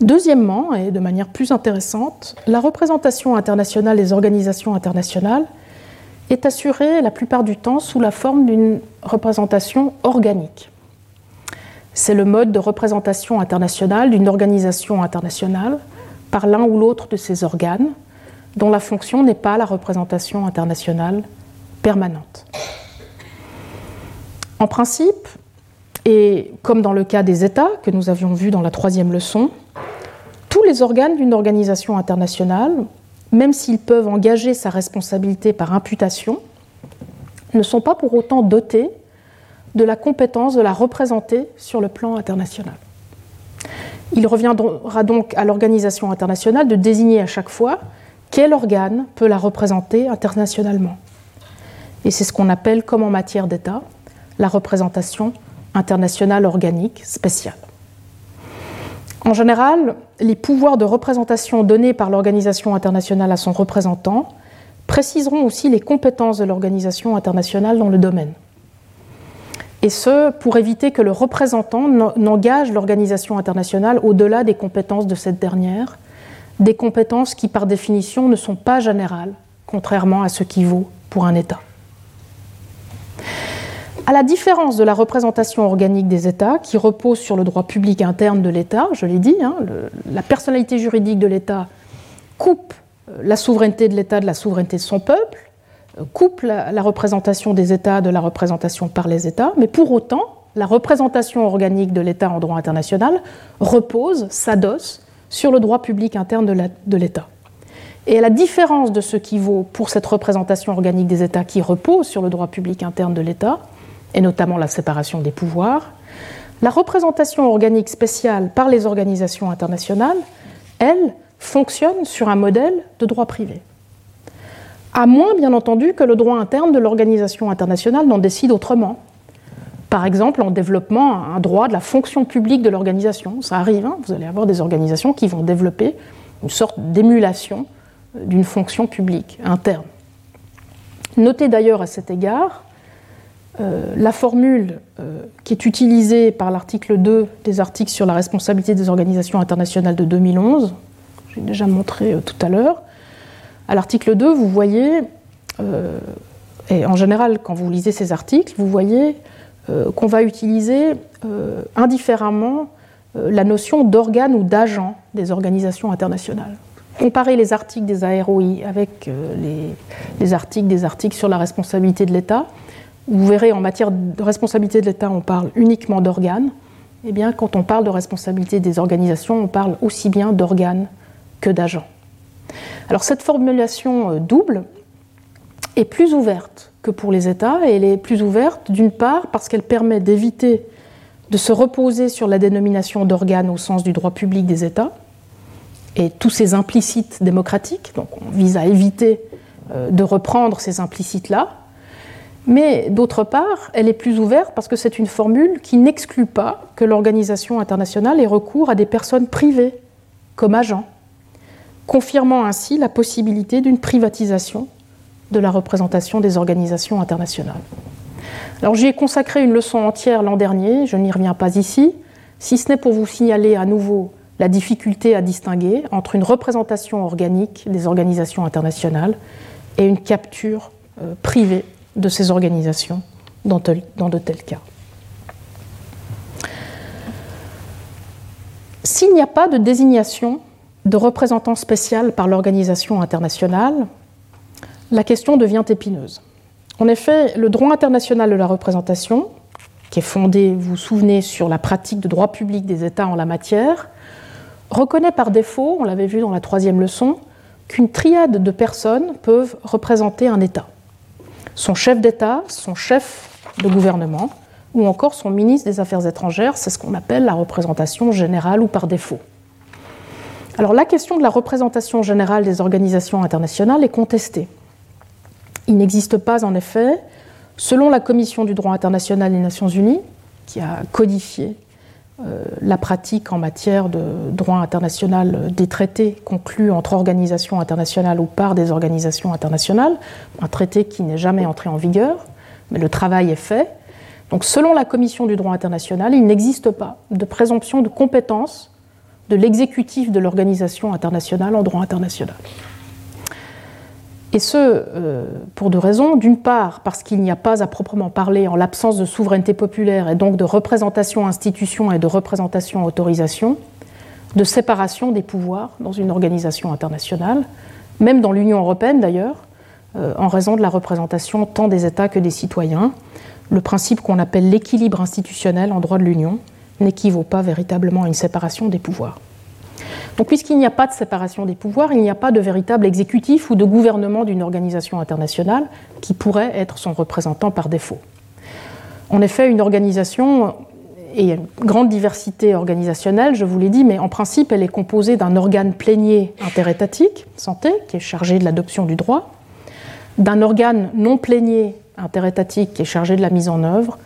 Deuxièmement, et de manière plus intéressante, la représentation internationale des organisations internationales est assurée la plupart du temps sous la forme d'une représentation organique. C'est le mode de représentation internationale d'une organisation internationale par l'un ou l'autre de ses organes, dont la fonction n'est pas la représentation internationale permanente. En principe, et comme dans le cas des États que nous avions vu dans la troisième leçon, tous les organes d'une organisation internationale, même s'ils peuvent engager sa responsabilité par imputation, ne sont pas pour autant dotés de la compétence de la représenter sur le plan international. Il reviendra donc à l'organisation internationale de désigner à chaque fois quel organe peut la représenter internationalement. Et c'est ce qu'on appelle, comme en matière d'État, la représentation internationale organique spéciale. En général, les pouvoirs de représentation donnés par l'organisation internationale à son représentant préciseront aussi les compétences de l'organisation internationale dans le domaine. Et ce, pour éviter que le représentant n'engage l'organisation internationale au-delà des compétences de cette dernière, des compétences qui, par définition, ne sont pas générales, contrairement à ce qui vaut pour un État. À la différence de la représentation organique des États, qui repose sur le droit public interne de l'État, je l'ai dit, hein, la personnalité juridique de l'État coupe euh, la souveraineté de l'État de la souveraineté de son peuple, euh, coupe la, la, représentation des États de la représentation par les États, mais pour autant, la représentation organique de l'État en droit international repose, s'adosse sur le droit public interne de l'État. Et à la différence de ce qui vaut pour cette représentation organique des États qui repose sur le droit public interne de l'État, et notamment la séparation des pouvoirs, la représentation organique spéciale par les organisations internationales, elle, fonctionne sur un modèle de droit privé. À moins, bien entendu, que le droit interne de l'organisation internationale n'en décide autrement. Par exemple, en développant un droit de la fonction publique de l'organisation. Ça arrive, hein, vous allez avoir des organisations qui vont développer une sorte d'émulation euh, d'une fonction publique interne. Notez d'ailleurs à cet égard euh, la formule euh, qui est utilisée par l'article 2 des articles sur la responsabilité des organisations internationales de 2011, j'ai déjà montré euh, tout à l'heure. À l'article 2, vous voyez, et en général, quand vous lisez ces articles, vous voyez qu'on va utiliser indifféremment la notion d'organe ou d'agent des organisations internationales. Comparez les articles des AROI avec les, les articles des articles sur la responsabilité de l'État vous verrez, en matière de responsabilité de l'État, on parle uniquement d'organes. Eh bien, quand on parle de responsabilité des organisations, on parle aussi bien d'organes que d'agents. Alors, cette formulation euh, double est plus ouverte que pour les États, et elle est plus ouverte d'une part parce qu'elle permet d'éviter de se reposer sur la dénomination d'organes au sens du droit public des États et tous ces implicites démocratiques. Donc, on vise à éviter euh, de reprendre ces implicites-là mais d'autre part, elle est plus ouverte parce que c'est une formule qui n'exclut pas que l'organisation internationale ait recours à des personnes privées comme agents, confirmant ainsi la possibilité d'une privatisation de la représentation des organisations internationales. Alors j'y ai consacré une leçon entière l'an dernier, je n'y reviens pas ici, si ce n'est pour vous signaler à nouveau la difficulté à distinguer entre une représentation organique des organisations internationales et une capture euh, privée de ces organisations dans, de tels cas. S'il n'y a pas de désignation de représentant spécial par l'organisation internationale, la question devient épineuse. En effet, le droit international de la représentation, qui est fondé, vous vous souvenez, sur la pratique de droit public des États en la matière, reconnaît par défaut, on l'avait vu dans la troisième leçon, qu'une triade de personnes peuvent représenter un État son chef d'État, son chef de gouvernement, ou encore son ministre des Affaires étrangères, c'est ce qu'on appelle la représentation générale ou par défaut. Alors la question de la représentation générale des organisations internationales est contestée. Il n'existe pas en effet, selon la Commission du droit international des Nations Unies, qui a codifié la pratique en matière de droit international des traités conclus entre organisations internationales ou par des organisations internationales, un traité qui n'est jamais entré en vigueur, mais le travail est fait. Donc selon la Commission du droit international, il n'existe pas de présomption de compétence de l'exécutif de l'organisation internationale en droit international. Et ce, euh, pour deux raisons. D'une part, parce qu'il n'y a pas à proprement parler, en l'absence de souveraineté populaire et donc de représentation institution et de représentation autorisation, de séparation des pouvoirs dans une organisation internationale, même dans l'Union européenne d'ailleurs, euh, en raison de la représentation tant des États que des citoyens. Le principe qu'on appelle l'équilibre institutionnel en droit de l'Union n'équivaut pas véritablement à une séparation des pouvoirs. Donc, puisqu'il n'y a pas de séparation des pouvoirs, il n'y a pas de véritable exécutif ou de gouvernement d'une organisation internationale qui pourrait être son représentant par défaut. En effet, une organisation et une grande diversité organisationnelle, je vous l'ai dit, mais en principe, elle est composée d'un organe plénier interétatique, santé, qui est chargé de l'adoption du droit, d'un organe non plénier interétatique qui est chargé de la mise en œuvre,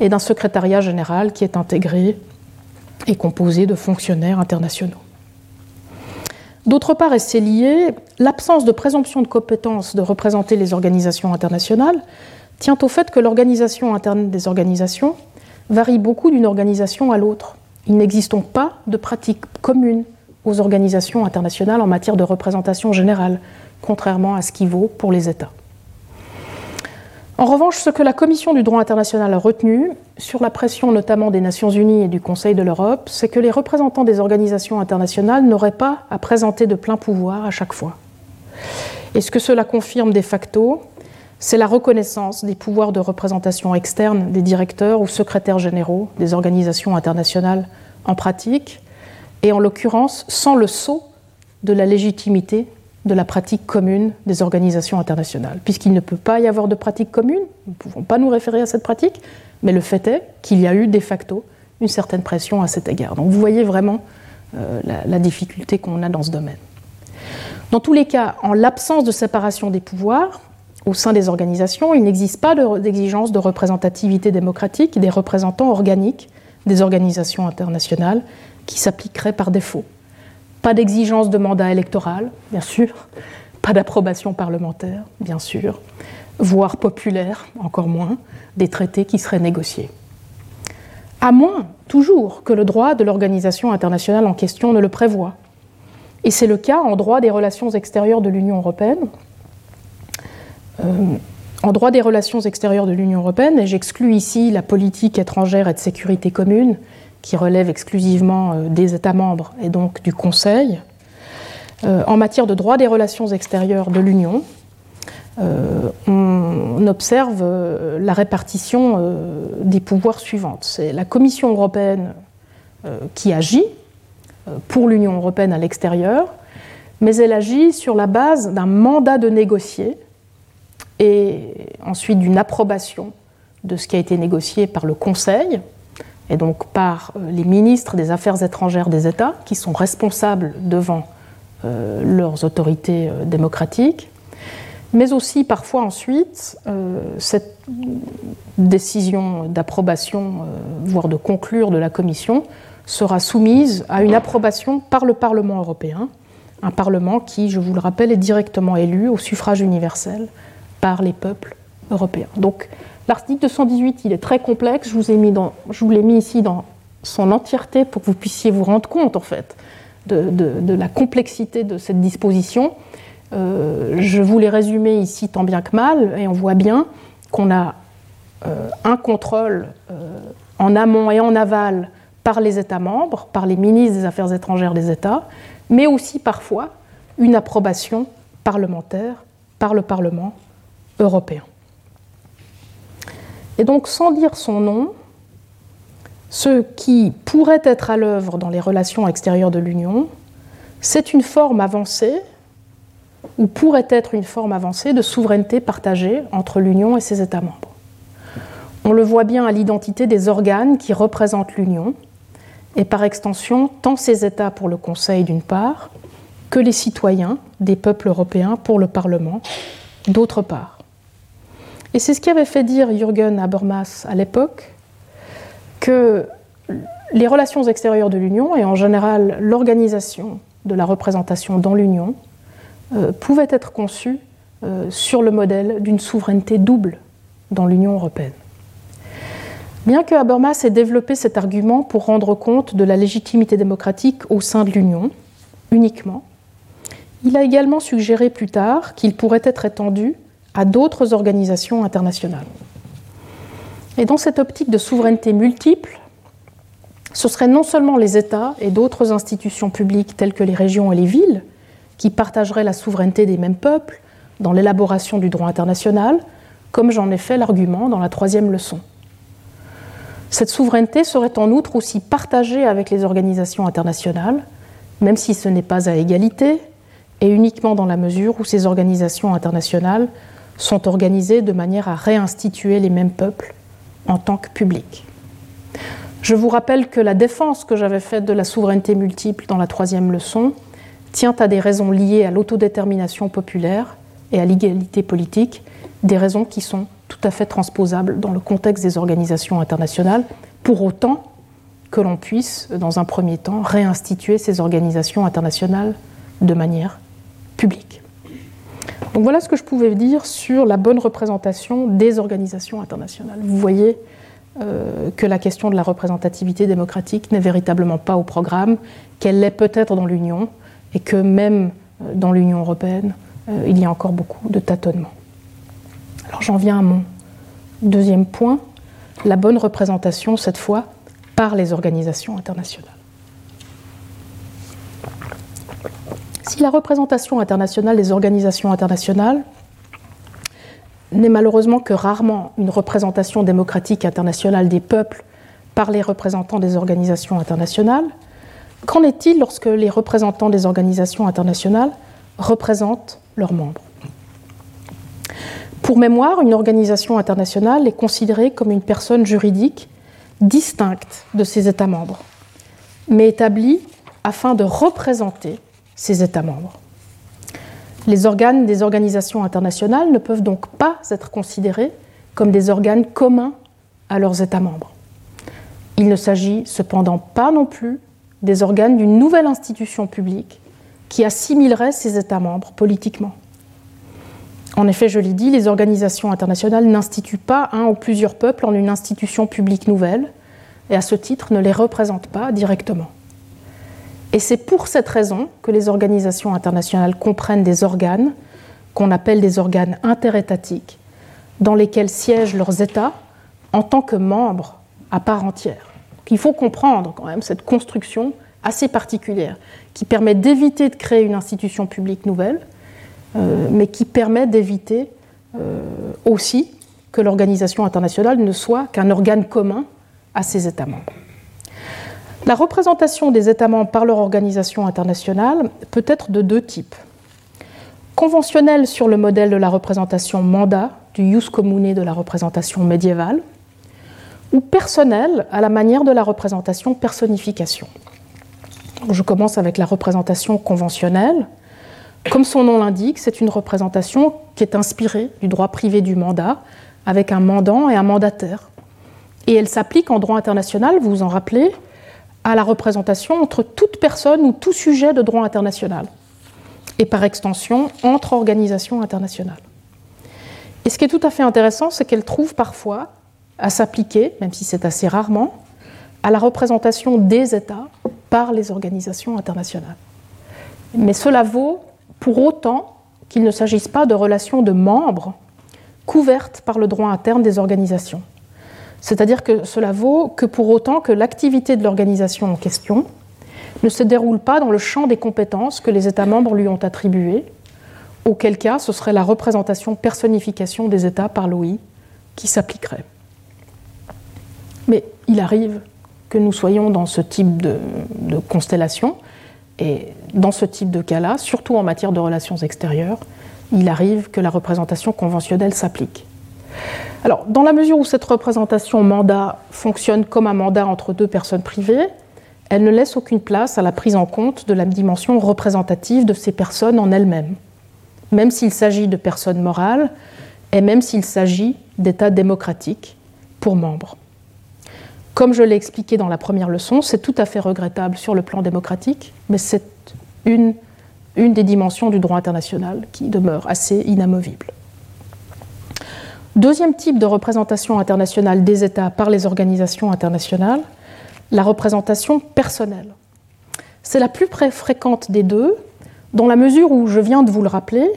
et d'un secrétariat général qui est intégré et composé de fonctionnaires internationaux. D'autre part, et c'est lié, l'absence de présomption de compétence de représenter les organisations internationales tient au fait que l'organisation interne des organisations varie beaucoup d'une organisation à l'autre. Il n'existe donc pas de pratique commune aux organisations internationales en matière de représentation générale, contrairement à ce qui vaut pour les États. En revanche, ce que la Commission du droit international a retenu, sur la pression notamment des Nations Unies et du Conseil de l'Europe, c'est que les représentants des organisations internationales n'auraient pas à présenter de plein pouvoir à chaque fois. Et ce que cela confirme de facto, c'est la reconnaissance des pouvoirs de représentation externe des directeurs ou secrétaires généraux des organisations internationales en pratique, et en l'occurrence sans le saut de la légitimité de la pratique commune des organisations internationales. Puisqu'il ne peut pas y avoir de pratique commune, nous ne pouvons pas nous référer à cette pratique, mais le fait est qu'il y a eu de facto une certaine pression à cet égard. Donc vous voyez vraiment euh, la, difficulté qu'on a dans ce domaine. Dans tous les cas, en l'absence de séparation des pouvoirs au sein des organisations, il n'existe pas d'exigence de représentativité démocratique des représentants organiques des organisations internationales qui s'appliqueraient par défaut. Pas d'exigence de mandat électoral, bien sûr. Pas d'approbation parlementaire, bien sûr. Voire populaire, encore moins, des traités qui seraient négociés. À moins, toujours, que le droit de l'organisation internationale en question ne le prévoie. Et c'est le cas en droit des relations extérieures de l'Union européenne. Euh, en droit des relations extérieures de l'Union européenne, et j'exclus ici la politique étrangère et de sécurité commune, qui relève exclusivement euh, des États membres et donc du Conseil. Euh, en matière de droit des relations extérieures de l'Union, euh, on observe la répartition des pouvoirs suivantes. C'est la Commission européenne qui agit pour l'Union européenne à l'extérieur, mais elle agit sur la base d'un mandat de négocier et ensuite d'une approbation de ce qui a été négocié par le Conseil, et donc par euh, les ministres des Affaires étrangères des États, qui sont responsables devant euh, leurs autorités euh, démocratiques, mais aussi parfois ensuite cette décision d'approbation, voire de conclure de la Commission, sera soumise à une approbation par le Parlement européen, un Parlement qui, je vous le rappelle, est directement élu au suffrage universel par les peuples européens. Donc L'article 218, il est très complexe. Je vous, l'ai mis ici dans son entièreté pour que vous puissiez vous rendre compte, en fait, de, la complexité de cette disposition. Euh, je vous l'ai résumé ici tant bien que mal, et on voit bien qu'on a euh, un contrôle euh, en amont et en aval par les États membres, par les ministres des Affaires étrangères des États, mais aussi parfois une approbation parlementaire par le Parlement européen. Et donc, sans dire son nom, ce qui pourrait être à l'œuvre dans les relations extérieures de l'Union, c'est une forme avancée, ou pourrait être une forme avancée de souveraineté partagée entre l'Union et ses États membres. On le voit bien à l'identité des organes qui représentent l'Union, et par extension tant ses États pour le Conseil d'une part, que les citoyens des peuples européens pour le Parlement d'autre part. Et c'est ce qui avait fait dire Jürgen Habermas à l'époque que les relations extérieures de l'Union, et en général l'organisation de la représentation dans l'Union, euh, pouvaient être conçues euh, sur le modèle d'une souveraineté double dans l'Union européenne. Bien que Habermas ait développé cet argument pour rendre compte de la légitimité démocratique au sein de l'Union, uniquement, Il a également suggéré plus tard qu'il pourrait être étendu à d'autres organisations internationales. Et dans cette optique de souveraineté multiple, ce seraient non seulement les États et d'autres institutions publiques telles que les régions et les villes qui partageraient la souveraineté des mêmes peuples dans l'élaboration du droit international, comme j'en ai fait l'argument dans la troisième leçon. Cette souveraineté serait en outre aussi partagée avec les organisations internationales, même si ce n'est pas à égalité, et uniquement dans la mesure où ces organisations internationales sont organisées de manière à réinstituer les mêmes peuples en tant que publics. Je vous rappelle que la défense que j'avais faite de la souveraineté multiple dans la troisième leçon tient à des raisons liées à l'autodétermination populaire et à l'égalité politique, des raisons qui sont tout à fait transposables dans le contexte des organisations internationales, pour autant que l'on puisse, dans un premier temps, réinstituer ces organisations internationales de manière publique. Donc voilà ce que je pouvais dire sur la bonne représentation des organisations internationales. Vous voyez euh, que la question de la représentativité démocratique n'est véritablement pas au programme, qu'elle l'est peut-être dans l'Union, et que même euh, dans l'Union européenne, euh, il y a encore beaucoup de tâtonnements. Alors j'en viens à mon deuxième point, la bonne représentation, cette fois, par les organisations internationales. Si la représentation internationale des organisations internationales n'est malheureusement que rarement une représentation démocratique internationale des peuples par les représentants des organisations internationales, qu'en est-il lorsque les représentants des organisations internationales représentent leurs membres? Pour mémoire, une organisation internationale est considérée comme une personne juridique distincte de ses États membres, mais établie afin de représenter ses États membres. Les organes des organisations internationales ne peuvent donc pas être considérés comme des organes communs à leurs États membres. Il ne s'agit cependant pas non plus des organes d'une nouvelle institution publique qui assimilerait ces États membres politiquement. En effet, je l'ai dit, les organisations internationales n'instituent pas un ou plusieurs peuples en une institution publique nouvelle et à ce titre ne les représentent pas directement. Et c'est pour cette raison que les organisations internationales comprennent des organes qu'on appelle des organes interétatiques, dans lesquels siègent leurs États en tant que membres à part entière. Il faut comprendre quand même cette construction assez particulière qui permet d'éviter de créer une institution publique nouvelle, euh, mais qui permet d'éviter euh, aussi que l'organisation internationale ne soit qu'un organe commun à ses États membres. La représentation des États membres par leur organisation internationale peut être de deux types. Conventionnelle sur le modèle de la représentation mandat, du jus commune de la représentation médiévale, ou personnelle à la manière de la représentation personnification. Je commence avec la représentation conventionnelle. Comme son nom l'indique, c'est une représentation qui est inspirée du droit privé du mandat, avec un mandant et un mandataire. Et elle s'applique en droit international, vous vous en rappelez, à la représentation entre toute personne ou tout sujet de droit international, et par extension entre organisations internationales. Et ce qui est tout à fait intéressant, c'est qu'elle trouve parfois à s'appliquer, même si c'est assez rarement, à la représentation des États par les organisations internationales. Mais cela vaut pour autant qu'il ne s'agisse pas de relations de membres couvertes par le droit interne des organisations. C'est-à-dire que cela vaut que pour autant que l'activité de l'organisation en question ne se déroule pas dans le champ des compétences que les États membres lui ont attribuées, auquel cas ce serait la représentation personnification des États par l'OI qui s'appliquerait. Mais il arrive que nous soyons dans ce type de, de constellation, et dans ce type de cas-là, surtout en matière de relations extérieures, il arrive que la représentation conventionnelle s'applique. Alors, dans la mesure où cette représentation mandat fonctionne comme un mandat entre deux personnes privées, elle ne laisse aucune place à la prise en compte de la dimension représentative de ces personnes en elles-mêmes, même s'il s'agit de personnes morales et même s'il s'agit d'États démocratiques pour membres. Comme je l'ai expliqué dans la première leçon, c'est tout à fait regrettable sur le plan démocratique, mais c'est une, une des dimensions du droit international qui demeure assez inamovible. Deuxième type de représentation internationale des États par les organisations internationales, la représentation personnelle. C'est la plus fréquente des deux, dans la mesure où, je viens de vous le rappeler,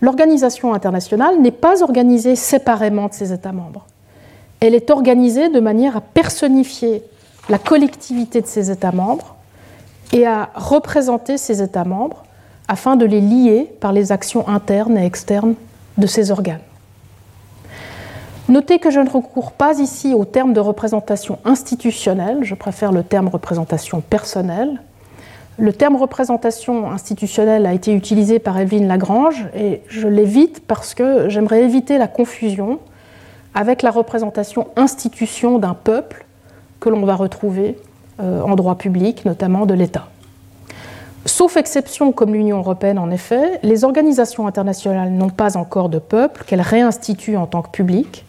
l'organisation internationale n'est pas organisée séparément de ses États membres. Elle est organisée de manière à personnifier la collectivité de ses États membres et à représenter ces États membres afin de les lier par les actions internes et externes de ces organes. Notez que je ne recours pas ici au terme de représentation institutionnelle, je préfère le terme représentation personnelle. Le terme représentation institutionnelle a été utilisé par Elvine Lagrange et je l'évite parce que j'aimerais éviter la confusion avec la représentation institution d'un peuple que l'on va retrouver euh, en droit public, notamment de l'État. Sauf exception comme l'Union européenne en effet, les organisations internationales n'ont pas encore de peuple qu'elles réinstituent en tant que public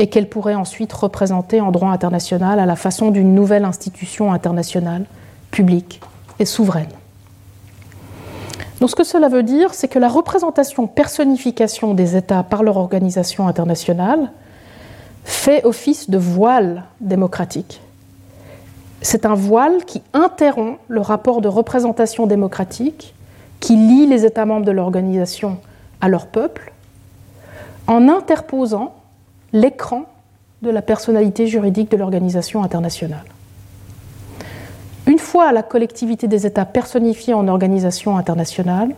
et qu'elle pourrait ensuite représenter en droit international à la façon d'une nouvelle institution internationale, publique et souveraine. Donc ce que cela veut dire, c'est que la représentation personnification des États par leur organisation internationale fait office de voile démocratique. C'est un voile qui interrompt le rapport de représentation démocratique qui lie les États membres de l'organisation à leur peuple en interposant l'écran de la personnalité juridique de l'organisation internationale. Une fois la collectivité des États personnifiée en organisation internationale,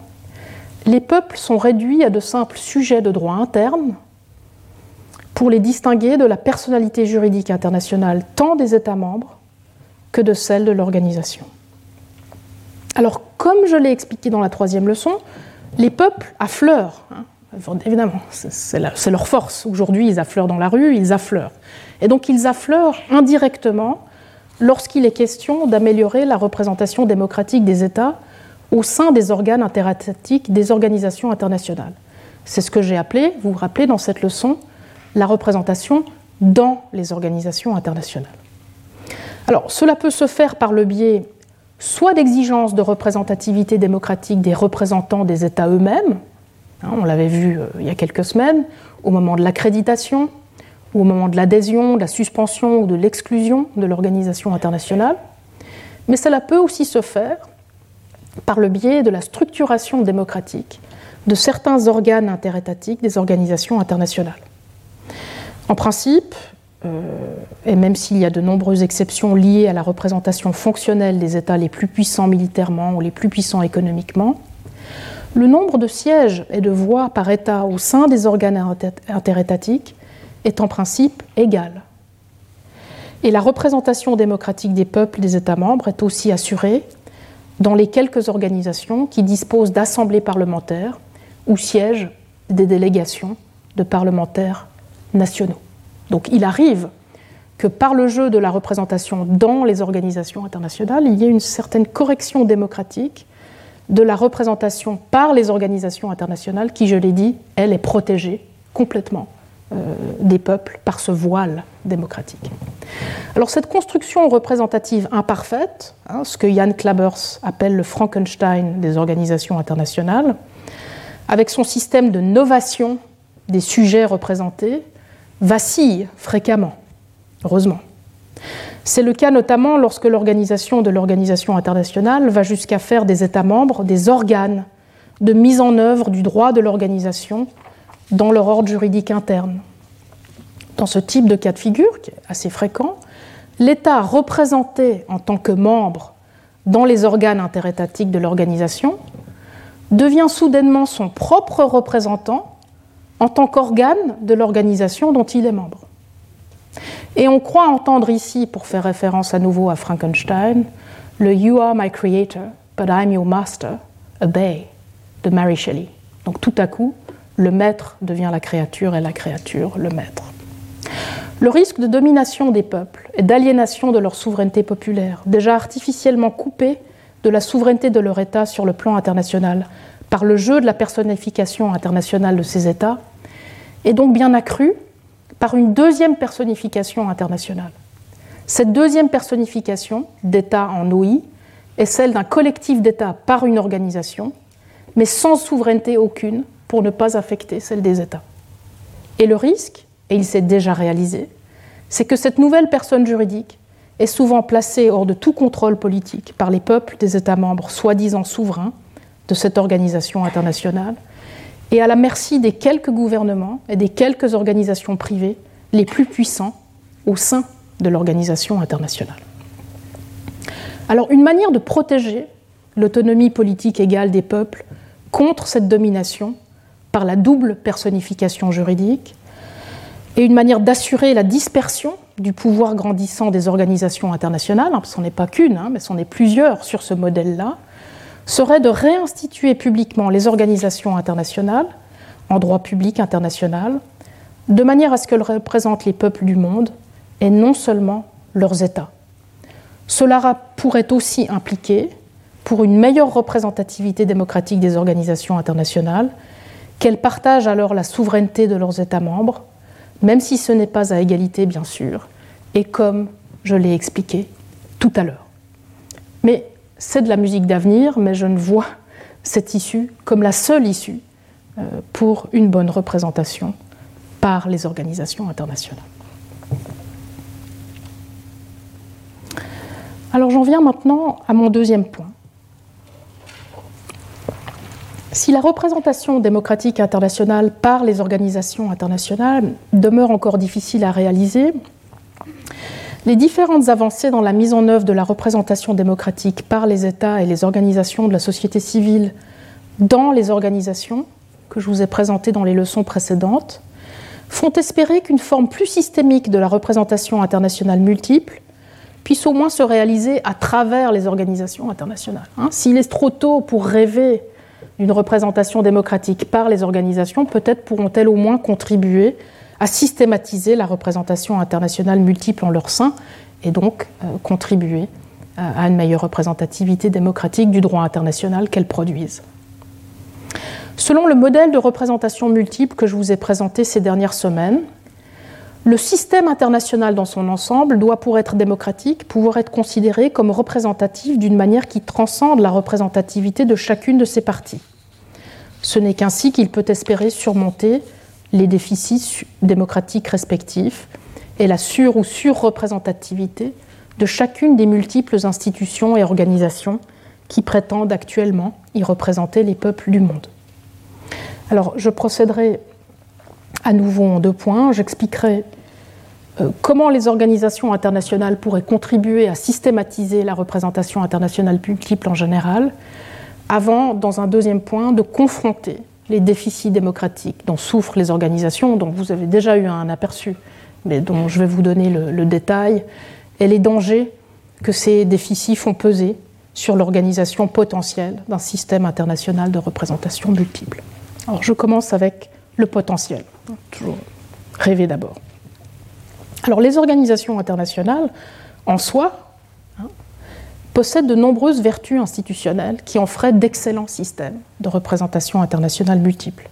les peuples sont réduits à de simples sujets de droit interne pour les distinguer de la personnalité juridique internationale tant des États membres que de celle de l'organisation. Alors, comme je l'ai expliqué dans la troisième leçon, les peuples affleurent, hein, Évidemment, c'est leur force. Aujourd'hui, ils affleurent dans la rue, ils affleurent. Et donc, ils affleurent indirectement lorsqu'il est question d'améliorer la représentation démocratique des États au sein des organes interétatiques des organisations internationales. C'est ce que j'ai appelé, vous vous rappelez dans cette leçon, la représentation dans les organisations internationales. Alors, cela peut se faire par le biais soit d'exigences de représentativité démocratique des représentants des États eux-mêmes, on l'avait vu euh, il y a quelques semaines, au moment de l'accréditation, ou au moment de l'adhésion, de la suspension ou de l'exclusion de l'organisation internationale. Mais cela peut aussi se faire par le biais de la structuration démocratique de certains organes interétatiques des organisations internationales. En principe, euh, et même s'il y a de nombreuses exceptions liées à la représentation fonctionnelle des États les plus puissants militairement ou les plus puissants économiquement, le nombre de sièges et de voix par État au sein des organes interétatiques est en principe égal. Et la représentation démocratique des peuples des États membres est aussi assurée dans les quelques organisations qui disposent d'assemblées parlementaires où siègent des délégations de parlementaires nationaux. Donc il arrive que par le jeu de la représentation dans les organisations internationales, il y ait une certaine correction démocratique de la représentation par les organisations internationales qui, je l'ai dit, elle est protégée complètement euh, des peuples par ce voile démocratique. Alors cette construction représentative imparfaite, hein, ce que Jan Klabers appelle le Frankenstein des organisations internationales, avec son système de novation des sujets représentés, vacille fréquemment, heureusement. C'est le cas notamment lorsque l'organisation de l'organisation internationale va jusqu'à faire des États membres des organes de mise en œuvre du droit de l'organisation dans leur ordre juridique interne. Dans ce type de cas de figure, qui est assez fréquent, l'État représenté en tant que membre dans les organes interétatiques de l'organisation devient soudainement son propre représentant en tant qu'organe de l'organisation dont il est membre. Et on croit entendre ici, pour faire référence à nouveau à Frankenstein, le You are my creator, but I'm your master, obey de Mary Shelley. Donc tout à coup, le maître devient la créature et la créature le maître. Le risque de domination des peuples et d'aliénation de leur souveraineté populaire, déjà artificiellement coupée de la souveraineté de leur État sur le plan international par le jeu de la personnification internationale de ces États, est donc bien accru par une deuxième personnification internationale. Cette deuxième personnification d'État en OI est celle d'un collectif d'États par une organisation, mais sans souveraineté aucune pour ne pas affecter celle des États. Et le risque, et il s'est déjà réalisé, c'est que cette nouvelle personne juridique est souvent placée hors de tout contrôle politique par les peuples des États membres soi-disant souverains de cette organisation internationale et à la merci des quelques gouvernements et des quelques organisations privées les plus puissants au sein de l'organisation internationale. Alors une manière de protéger l'autonomie politique égale des peuples contre cette domination par la double personnification juridique et une manière d'assurer la dispersion du pouvoir grandissant des organisations internationales, hein, ce n'est pas qu'une, hein, mais ce est plusieurs sur ce modèle-là, serait de réinstituer publiquement les organisations internationales en droit public international, de manière à ce qu'elles représentent les peuples du monde et non seulement leurs États. Cela pourrait aussi impliquer, pour une meilleure représentativité démocratique des organisations internationales, qu'elles partagent alors la souveraineté de leurs États membres, même si ce n'est pas à égalité bien sûr, et comme je l'ai expliqué tout à l'heure. Mais c'est de la musique d'avenir, mais je ne vois cette issue comme la seule issue euh, pour une bonne représentation par les organisations internationales. Alors j'en viens maintenant à mon deuxième point. Si la représentation démocratique internationale par les organisations internationales demeure encore difficile à réaliser, les différentes avancées dans la mise en œuvre de la représentation démocratique par les États et les organisations de la société civile dans les organisations que je vous ai présentées dans les leçons précédentes font espérer qu'une forme plus systémique de la représentation internationale multiple puisse au moins se réaliser à travers les organisations internationales. Hein. S'il est trop tôt pour rêver d'une représentation démocratique par les organisations, peut-être pourront-elles au moins contribuer à systématiser la représentation internationale multiple en leur sein et donc euh, contribuer euh, à une meilleure représentativité démocratique du droit international qu'elles produisent. Selon le modèle de représentation multiple que je vous ai présenté ces dernières semaines, le système international dans son ensemble doit, pour être démocratique, pouvoir être considéré comme représentatif d'une manière qui transcende la représentativité de chacune de ses parties. Ce n'est qu'ainsi qu'il peut espérer surmonter les déficits démocratiques respectifs et la sur- ou surreprésentativité de chacune des multiples institutions et organisations qui prétendent actuellement y représenter les peuples du monde. Alors, je procéderai à nouveau en deux points. J'expliquerai euh, comment les organisations internationales pourraient contribuer à systématiser la représentation internationale multiple en général, avant, dans un deuxième point, de confronter les déficits démocratiques dont souffrent les organisations, dont vous avez déjà eu un aperçu, mais dont je vais vous donner le, détail, et les dangers que ces déficits font peser sur l'organisation potentielle d'un système international de représentation multiple. Alors je commence avec le potentiel, toujours rêver d'abord. Alors les organisations internationales, en soi, possède de nombreuses vertus institutionnelles qui en feraient d'excellents systèmes de représentation internationale multiple.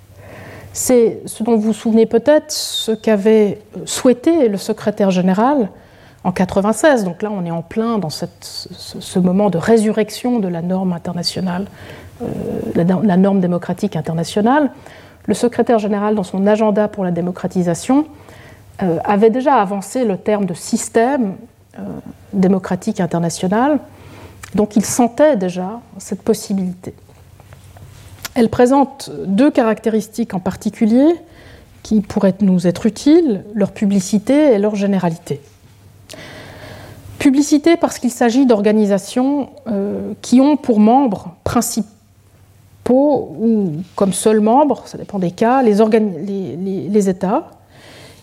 C'est ce dont vous vous souvenez peut-être, ce qu'avait souhaité le secrétaire général en 1996. Donc là, on est en plein dans ce, moment de résurrection de la norme internationale, euh, la, norme démocratique internationale. Le secrétaire général, dans son agenda pour la démocratisation, euh, avait déjà avancé le terme de système euh, démocratique international donc il sentait déjà cette possibilité. Elle présente deux caractéristiques en particulier qui pourraient nous être utiles, leur publicité et leur généralité. Publicité parce qu'il s'agit d'organisations euh, qui ont pour membres principaux ou comme seuls membres, ça dépend des cas, les, les États,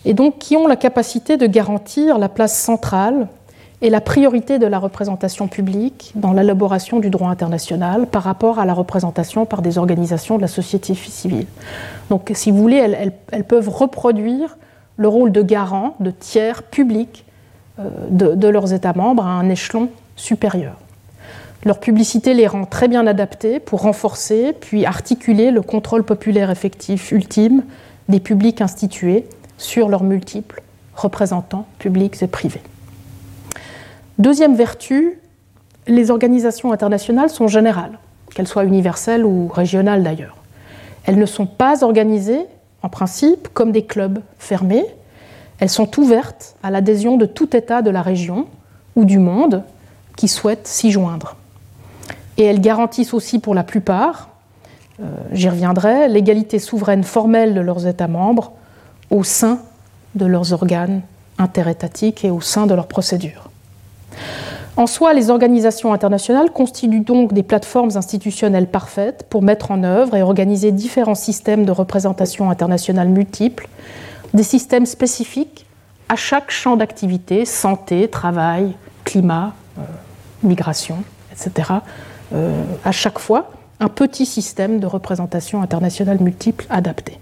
et donc qui ont la capacité de garantir la place centrale et la priorité de la représentation publique dans l'élaboration du droit international par rapport à la représentation par des organisations de la société civile. Donc, si vous voulez, elles, peuvent reproduire le rôle de garant, de tiers public euh, de, de, leurs États membres à un échelon supérieur. Leur publicité les rend très bien adaptés pour renforcer puis articuler le contrôle populaire effectif ultime des publics institués sur leurs multiples représentants publics et privés. Deuxième vertu, les organisations internationales sont générales, qu'elles soient universelles ou régionales d'ailleurs. Elles ne sont pas organisées, en principe, comme des clubs fermés. Elles sont ouvertes à l'adhésion de tout État de la région ou du monde qui souhaite s'y joindre. Et elles garantissent aussi pour la plupart j'y reviendrai, l'égalité souveraine formelle de leurs États membres au sein de leurs organes interétatiques et au sein de leurs procédures. En soi, les organisations internationales constituent donc des plateformes institutionnelles parfaites pour mettre en œuvre et organiser différents systèmes de représentation internationale multiples, des systèmes spécifiques à chaque champ d'activité, santé, travail, climat, euh, migration, etc. Euh, à chaque fois, un petit système de représentation internationale multiple adapté.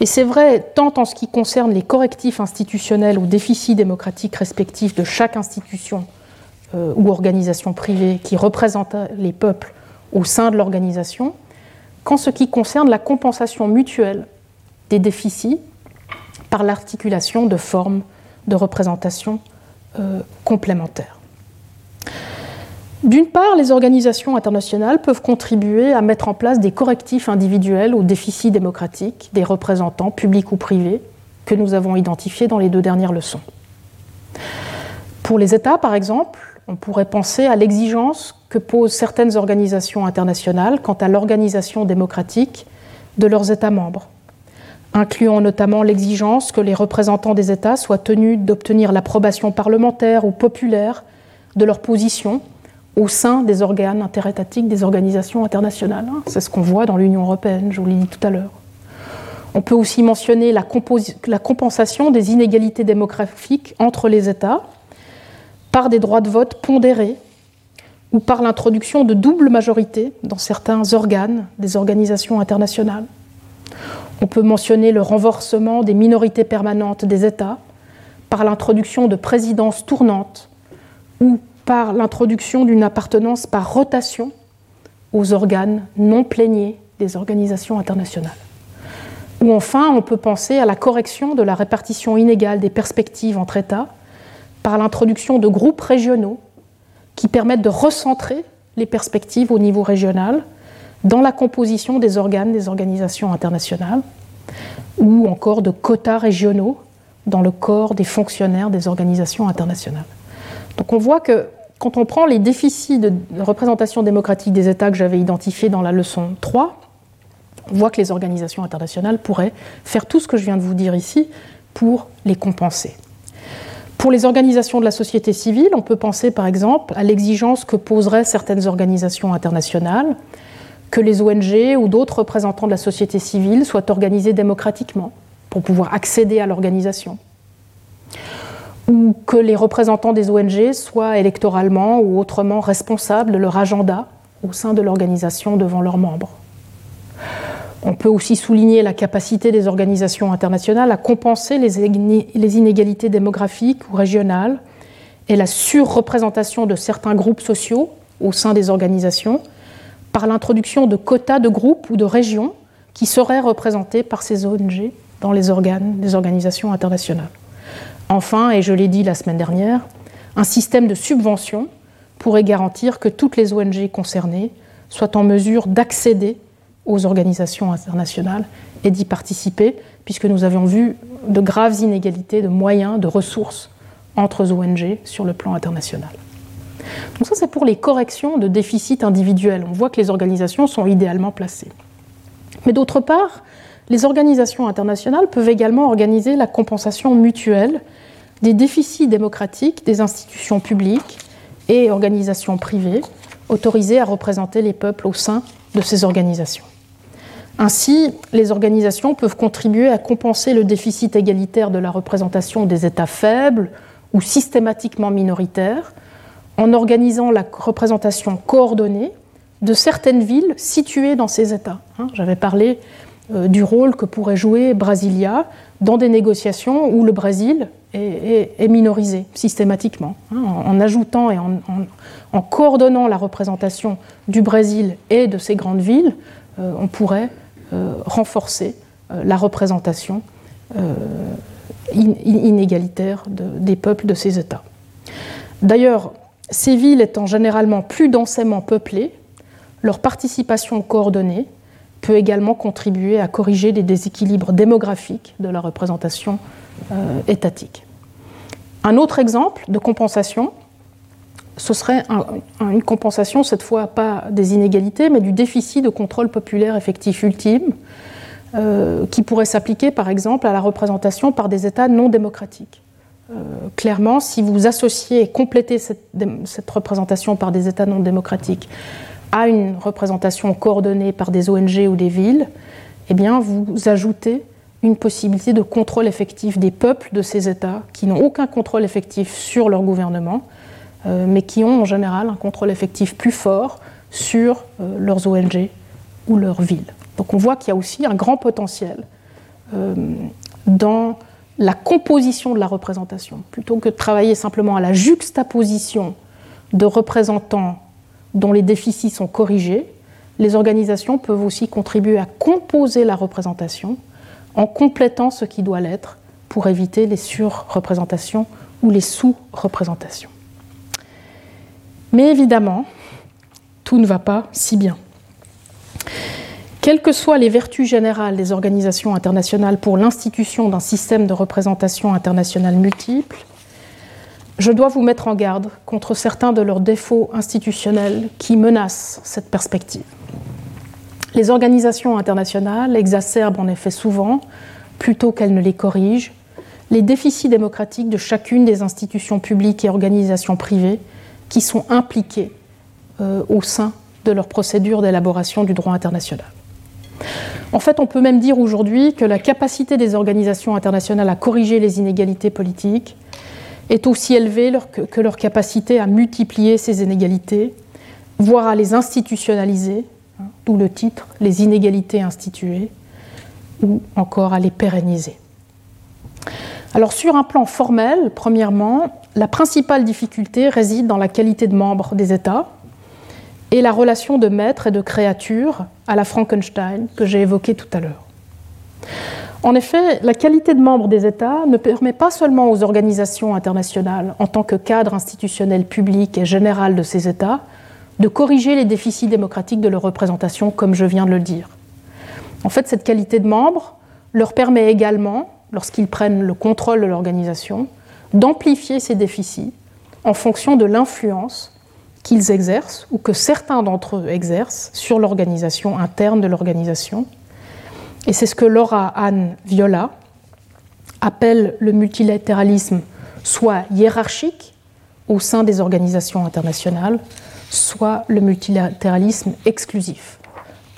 Et c'est vrai tant en ce qui concerne les correctifs institutionnels ou déficits démocratiques respectifs de chaque institution euh, ou organisation privée qui représente les peuples au sein de l'organisation, qu'en ce qui concerne la compensation mutuelle des déficits par l'articulation de formes de représentation euh, complémentaires. D'une part, les organisations internationales peuvent contribuer à mettre en place des correctifs individuels aux déficits démocratiques des représentants publics ou privés que nous avons identifiés dans les deux dernières leçons. Pour les États, par exemple, on pourrait penser à l'exigence que posent certaines organisations internationales quant à l'organisation démocratique de leurs États membres, incluant notamment l'exigence que les représentants des États soient tenus d'obtenir l'approbation parlementaire ou populaire de leur position au sein des organes interétatiques des organisations internationales. C'est ce qu'on voit dans l'Union européenne, je vous l'ai dit tout à l'heure. On peut aussi mentionner la, compensation des inégalités démographiques entre les États, par des droits de vote pondérés ou par l'introduction de double majorité dans certains organes des organisations internationales. On peut mentionner le renforcement des minorités permanentes des États par l'introduction de présidences tournantes ou par l'introduction d'une appartenance par rotation aux organes non plaignés des organisations internationales. Ou enfin, on peut penser à la correction de la répartition inégale des perspectives entre États par l'introduction de groupes régionaux qui permettent de recentrer les perspectives au niveau régional dans la composition des organes des organisations internationales, ou encore de quotas régionaux dans le corps des fonctionnaires des organisations internationales. Donc on voit que quand on prend les déficits de représentation démocratique des États que j'avais identifiés dans la leçon 3, on voit que les organisations internationales pourraient faire tout ce que je viens de vous dire ici pour les compenser. Pour les organisations de la société civile, on peut penser par exemple à l'exigence que poseraient certaines organisations internationales que les ONG ou d'autres représentants de la société civile soient organisés démocratiquement pour pouvoir accéder à l'organisation. Ou que les représentants des ONG soient électoralement ou autrement responsables de leur agenda au sein de l'organisation devant leurs membres. On peut aussi souligner la capacité des organisations internationales à compenser les inégalités démographiques ou régionales et la surreprésentation de certains groupes sociaux au sein des organisations par l'introduction de quotas de groupes ou de régions qui seraient représentés par ces ONG dans les organes des organisations internationales. Enfin, et je l'ai dit la semaine dernière, un système de subvention pourrait garantir que toutes les ONG concernées soient en mesure d'accéder aux organisations internationales et d'y participer, puisque nous avions vu de graves inégalités de moyens, de ressources entre ONG sur le plan international. Donc ça, c'est pour les corrections de déficits individuels. On voit que les organisations sont idéalement placées. Mais d'autre part, les organisations internationales peuvent également organiser la compensation mutuelle des déficits démocratiques des institutions publiques et organisations privées autorisées à représenter les peuples au sein de ces organisations. Ainsi, les organisations peuvent contribuer à compenser le déficit égalitaire de la représentation des États faibles ou systématiquement minoritaires en organisant la représentation coordonnée de certaines villes situées dans ces États. Hein, j'avais parlé du rôle que pourrait jouer Brasilia dans des négociations où le Brésil est, minorisé systématiquement. Hein, en, ajoutant et en, coordonnant la représentation du Brésil et de ces grandes villes, euh, on pourrait euh, renforcer euh, la représentation euh, inégalitaire des peuples de ces États. D'ailleurs, ces villes étant généralement plus densément peuplées, leur participation coordonnée peut également contribuer à corriger les déséquilibres démographiques de la représentation étatique. Un autre exemple de compensation ce serait une compensation, cette fois pas des inégalités, mais du déficit de contrôle populaire effectif ultime, euh, qui pourrait s'appliquer par exemple à la représentation par des États non démocratiques. Euh, clairement, si vous associez et complétez cette, représentation par des États non démocratiques à une représentation coordonnée par des ONG ou des villes, eh bien, vous ajoutez une possibilité de contrôle effectif des peuples de ces États qui n'ont aucun contrôle effectif sur leur gouvernement, euh, mais qui ont en général un contrôle effectif plus fort sur euh, leurs ONG ou leurs villes. Donc on voit qu'il y a aussi un grand potentiel euh, dans la composition de la représentation. Plutôt que de travailler simplement à la juxtaposition de représentants dont les déficits sont corrigés, les organisations peuvent aussi contribuer à composer la représentation en complétant ce qui doit l'être pour éviter les surreprésentations ou les sous-représentations. Mais évidemment, tout ne va pas si bien. Quelles que soient les vertus générales des organisations internationales pour l'institution d'un système de représentation internationale multiple, je dois vous mettre en garde contre certains de leurs défauts institutionnels qui menacent cette perspective. Les organisations internationales exacerbent en effet souvent, plutôt qu'elles ne les corrigent, les déficits démocratiques de chacune des institutions publiques et organisations privées qui sont impliquées euh, au sein de leur procédure d'élaboration du droit international. En fait, on peut même dire aujourd'hui que la capacité des organisations internationales à corriger les inégalités politiques est aussi élevée que leur capacité à multiplier ces inégalités, voire à les institutionnaliser d'où le titre Les inégalités instituées, ou encore à les pérenniser. Alors sur un plan formel, premièrement, la principale difficulté réside dans la qualité de membre des États et la relation de maître et de créature à la Frankenstein que j'ai évoquée tout à l'heure. En effet, la qualité de membre des États ne permet pas seulement aux organisations internationales, en tant que cadre institutionnel public et général de ces États, de corriger les déficits démocratiques de leur représentation, comme je viens de le dire. En fait, cette qualité de membre leur permet également, lorsqu'ils prennent le contrôle de l'organisation, d'amplifier ces déficits en fonction de l'influence qu'ils exercent ou que certains d'entre eux exercent sur l'organisation interne de l'organisation. Et c'est ce que Laura Anne Viola appelle le multilatéralisme soit hiérarchique au sein des organisations internationales, soit le multilatéralisme exclusif.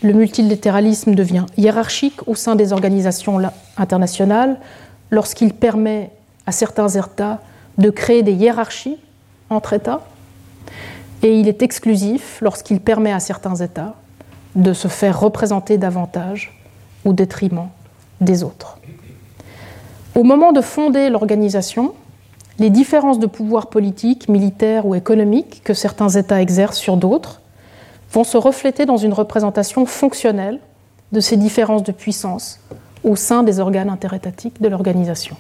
Le multilatéralisme devient hiérarchique au sein des organisations internationales lorsqu'il permet à certains États de créer des hiérarchies entre États, et il est exclusif lorsqu'il permet à certains États de se faire représenter davantage au détriment des autres. Au moment de fonder l'organisation, les différences de pouvoir politique, militaire ou économique que certains États exercent sur d'autres vont se refléter dans une représentation fonctionnelle de ces différences de puissance au sein des organes interétatiques de l'organisation.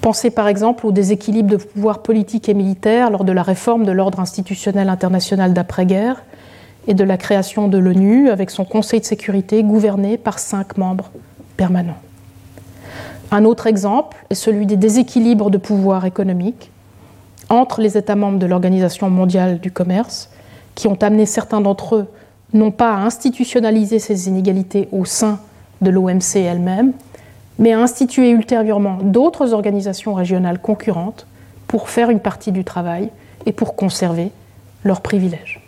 Pensez par exemple au déséquilibre de pouvoir politique et militaire lors de la réforme de l'ordre institutionnel international d'après-guerre et de la création de l'ONU avec son Conseil de sécurité gouverné par cinq membres permanents. Un autre exemple est celui des déséquilibres de pouvoir économique entre les États membres de l'Organisation mondiale du commerce, qui ont amené certains d'entre eux non pas à institutionnaliser ces inégalités au sein de l'OMC elle-même, mais à instituer ultérieurement d'autres organisations régionales concurrentes pour faire une partie du travail et pour conserver leurs privilèges.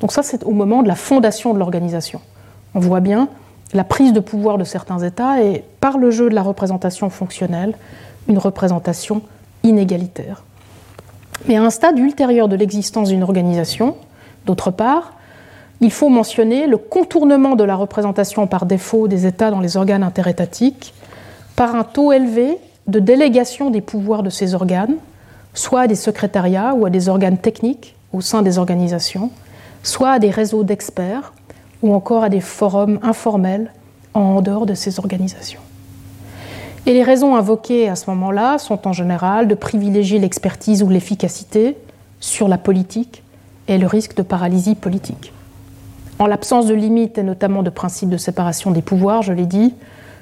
Donc ça, c'est au moment de la fondation de l'organisation. On voit bien la prise de pouvoir de certains États est, par le jeu de la représentation fonctionnelle, une représentation inégalitaire. Mais à un stade ultérieur de l'existence d'une organisation, d'autre part, il faut mentionner le contournement de la représentation par défaut des États dans les organes interétatiques par un taux élevé de délégation des pouvoirs de ces organes, soit à des secrétariats ou à des organes techniques au sein des organisations, soit à des réseaux d'experts ou encore à des forums informels en dehors de ces organisations. Et les raisons invoquées à ce moment-là sont en général de privilégier l'expertise ou l'efficacité sur la politique et le risque de paralysie politique. En l'absence de limites et notamment de principes de séparation des pouvoirs, je l'ai dit,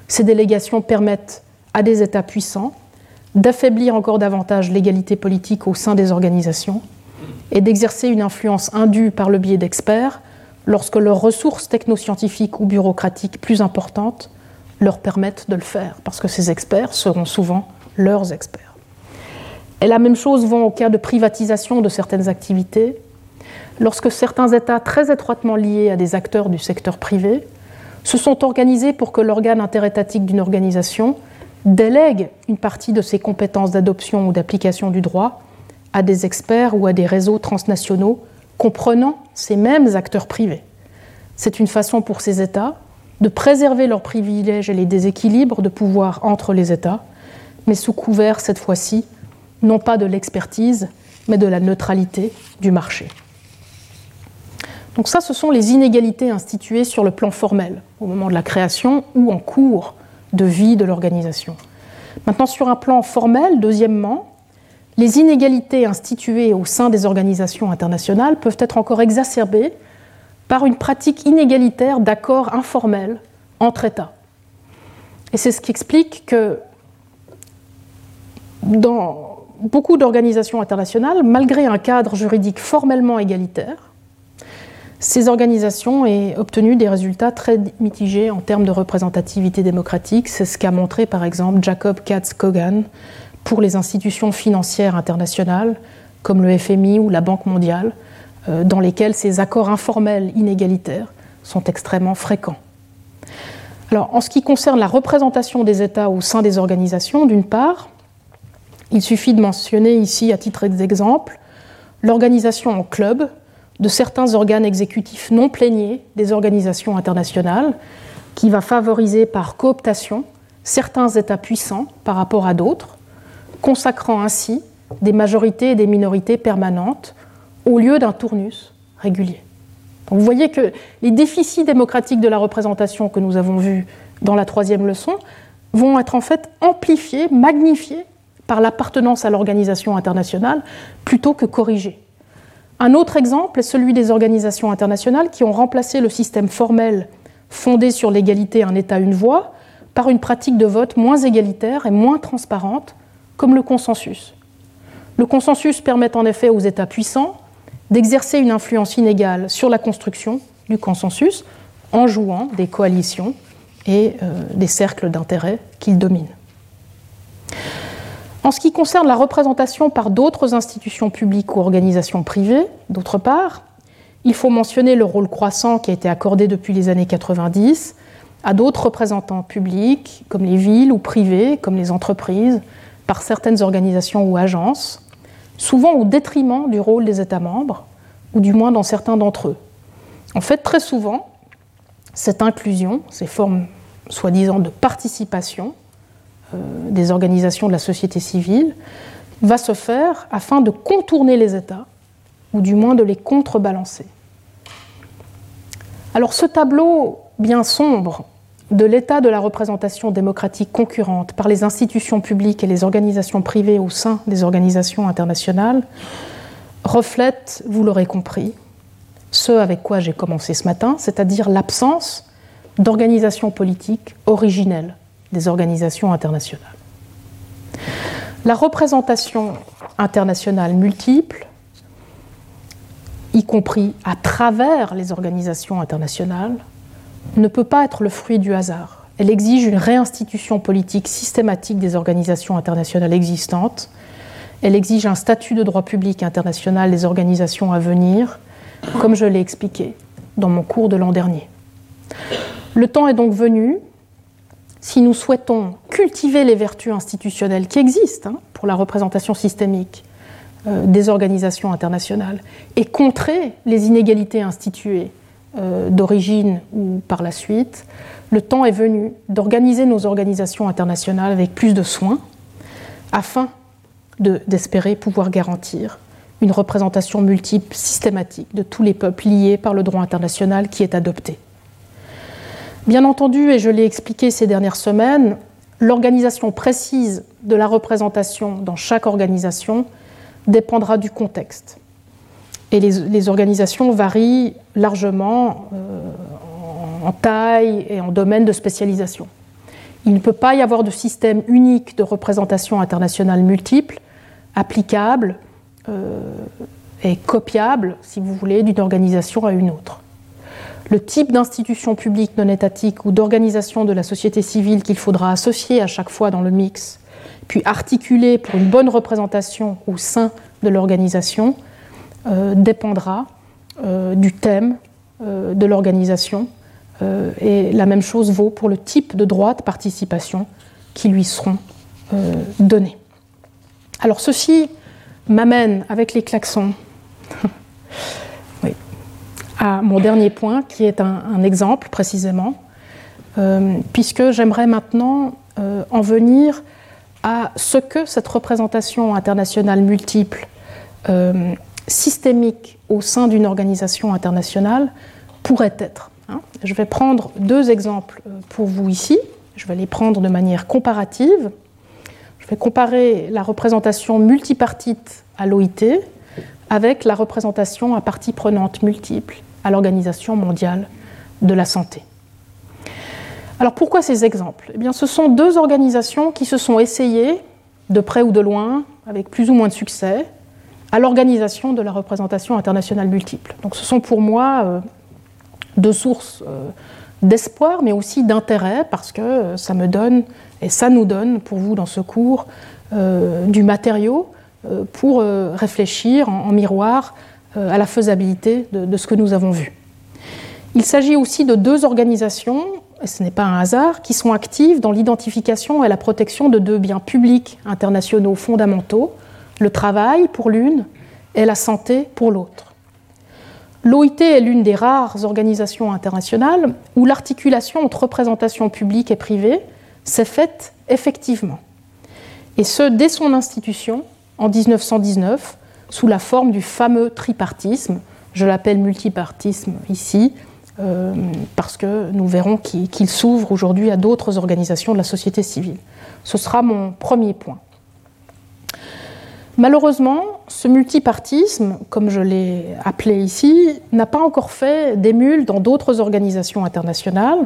ces délégations permettent à des États puissants d'affaiblir encore davantage l'égalité politique au sein des organisations et d'exercer une influence indue par le biais d'experts lorsque leurs ressources technoscientifiques ou bureaucratiques plus importantes leur permettent de le faire, parce que ces experts seront souvent leurs experts. Et la même chose vaut au cas de privatisation de certaines activités, lorsque certains États très étroitement liés à des acteurs du secteur privé se sont organisés pour que l'organe interétatique d'une organisation délègue une partie de ses compétences d'adoption ou d'application du droit à des experts ou à des réseaux transnationaux comprenant ces mêmes acteurs privés. C'est une façon pour ces États de préserver leurs privilèges et les déséquilibres de pouvoir entre les États, mais sous couvert cette fois-ci non pas de l'expertise, mais de la neutralité du marché. Donc ça, ce sont les inégalités instituées sur le plan formel, au moment de la création ou en cours de vie de l'organisation. Maintenant, sur un plan formel, deuxièmement, les inégalités instituées au sein des organisations internationales peuvent être encore exacerbées par une pratique inégalitaire d'accords informels entre États. Et c'est ce qui explique que dans beaucoup d'organisations internationales, malgré un cadre juridique formellement égalitaire, ces organisations ont obtenu des résultats très mitigés en termes de représentativité démocratique. C'est ce qu'a montré par exemple Jacob Katz-Kogan pour les institutions financières internationales comme le FMI ou la Banque mondiale, euh, dans lesquelles ces accords informels inégalitaires sont extrêmement fréquents. Alors, en ce qui concerne la représentation des États au sein des organisations, d'une part, il suffit de mentionner ici, à titre d'exemple, l'organisation en club de certains organes exécutifs non pléniers des organisations internationales, qui va favoriser par cooptation certains États puissants par rapport à d'autres, consacrant ainsi des majorités et des minorités permanentes au lieu d'un tournus régulier. vous voyez que les déficits démocratiques de la représentation que nous avons vus dans la troisième leçon vont être en fait amplifiés, magnifiés par l'appartenance à l'organisation internationale plutôt que corrigés. Un autre exemple est celui des organisations internationales qui ont remplacé le système formel fondé sur l'égalité un État, une voix par une pratique de vote moins égalitaire et moins transparente, comme le consensus. Le consensus permet en effet aux États puissants d'exercer une influence inégale sur la construction du consensus en jouant des coalitions et euh, des cercles d'intérêt qu'ils dominent. En ce qui concerne la représentation par d'autres institutions publiques ou organisations privées, d'autre part, il faut mentionner le rôle croissant qui a été accordé depuis les années 90 à d'autres représentants publics, comme les villes ou privés, comme les entreprises, par certaines organisations ou agences, souvent au détriment du rôle des États membres, ou du moins dans certains d'entre eux. En fait, très souvent, cette inclusion, ces formes soi-disant de participation, euh, des organisations de la société civile va se faire afin de contourner les États, ou du moins de les contrebalancer. Alors ce tableau bien sombre de l'état de la représentation démocratique concurrente par les institutions publiques et les organisations privées au sein des organisations internationales reflète, vous l'aurez compris, ce avec quoi j'ai commencé ce matin, c'est-à-dire l'absence d'organisation politique originelle des organisations internationales. La représentation internationale multiple, y compris à travers les organisations internationales, ne peut pas être le fruit du hasard. Elle exige une réinstitution politique systématique des organisations internationales existantes. Elle exige un statut de droit public international des organisations à venir, comme je l'ai expliqué dans mon cours de l'an dernier. Le temps est donc venu si nous souhaitons cultiver les vertus institutionnelles qui existent hein, pour la représentation systémique euh, des organisations internationales et contrer les inégalités instituées euh, d'origine ou par la suite, le temps est venu d'organiser nos organisations internationales avec plus de soin afin d'espérer pouvoir garantir une représentation multiple, systématique de tous les peuples liés par le droit international qui est adopté. Bien entendu, et je l'ai expliqué ces dernières semaines, l'organisation précise de la représentation dans chaque organisation dépendra du contexte. Et les, organisations varient largement euh, en taille et en domaine de spécialisation. Il ne peut pas y avoir de système unique de représentation internationale multiple, applicable, euh, est copiable, si vous voulez, d'une organisation à une autre. Le type d'institution publique non étatique ou d'organisation de la société civile qu'il faudra associer à chaque fois dans le mix, puis articuler pour une bonne représentation au sein de l'organisation, dépendra euh, du thème euh, de l'organisation. et la même chose vaut pour le type de droits de participation qui lui seront donnés. Alors ceci m'amène avec les klaxons *laughs* à mon dernier point, qui est un, exemple précisément, puisque j'aimerais maintenant en venir à ce que cette représentation internationale multiple systémique au sein d'une organisation internationale pourrait être. Hein. Je vais prendre deux exemples euh, pour vous ici. Je vais les prendre de manière comparative. Je vais comparer la représentation multipartite à l'OIT avec la représentation à parties prenantes multiples à l'Organisation mondiale de la santé. Alors pourquoi ces exemples? Eh bien, Ce sont deux organisations qui se sont essayées, de près ou de loin, avec plus ou moins de succès, à l'organisation de la représentation internationale multiple. Donc ce sont pour moi euh, deux sources euh, d'espoir, mais aussi d'intérêt, parce que euh, ça me donne, et ça nous donne pour vous dans ce cours, du matériau pour réfléchir en, miroir à la faisabilité de, de, ce que nous avons vu. Il s'agit aussi de deux organisations, et ce n'est pas un hasard, qui sont actives dans l'identification et la protection de deux biens publics internationaux fondamentaux, le travail pour l'une et la santé pour l'autre. L'OIT est l'une des rares organisations internationales où l'articulation entre représentation publique et privée s'est faite effectivement. Et ce, dès son institution, en 1919, sous la forme du fameux tripartisme. Je l'appelle multipartisme ici, euh, parce que nous verrons qu'il s'ouvre aujourd'hui à d'autres organisations de la société civile. Ce sera mon premier point. Malheureusement, ce multipartisme, comme je l'ai appelé ici, n'a pas encore fait d'émule dans d'autres organisations internationales,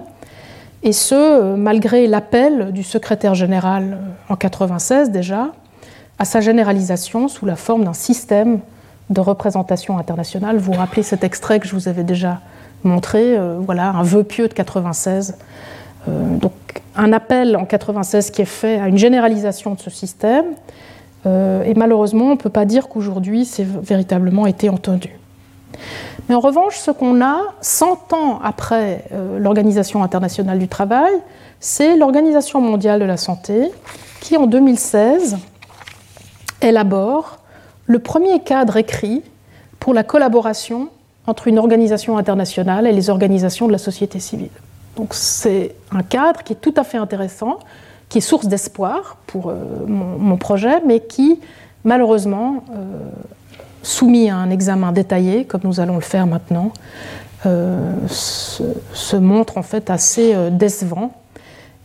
et ce, malgré l'appel du secrétaire général en 1996 déjà à sa généralisation sous la forme d'un système de représentation internationale. Vous vous rappelez cet extrait que je vous avais déjà montré, euh, voilà, un vœu pieux de 96. Euh, donc un appel en 96 qui est fait à une généralisation de ce système, euh, et malheureusement, on ne peut pas dire qu'aujourd'hui, c'est véritablement été entendu. Mais en revanche, ce qu'on a 100 ans après euh, l'Organisation internationale du travail, c'est l'Organisation mondiale de la santé qui, en 2016, élabore le premier cadre écrit pour la collaboration entre une organisation internationale et les organisations de la société civile. Donc c'est un cadre qui est tout à fait intéressant, qui est source d'espoir pour euh, mon, projet, mais qui, malheureusement, euh, soumis à un examen détaillé, comme nous allons le faire maintenant, euh, se, montre en fait assez décevant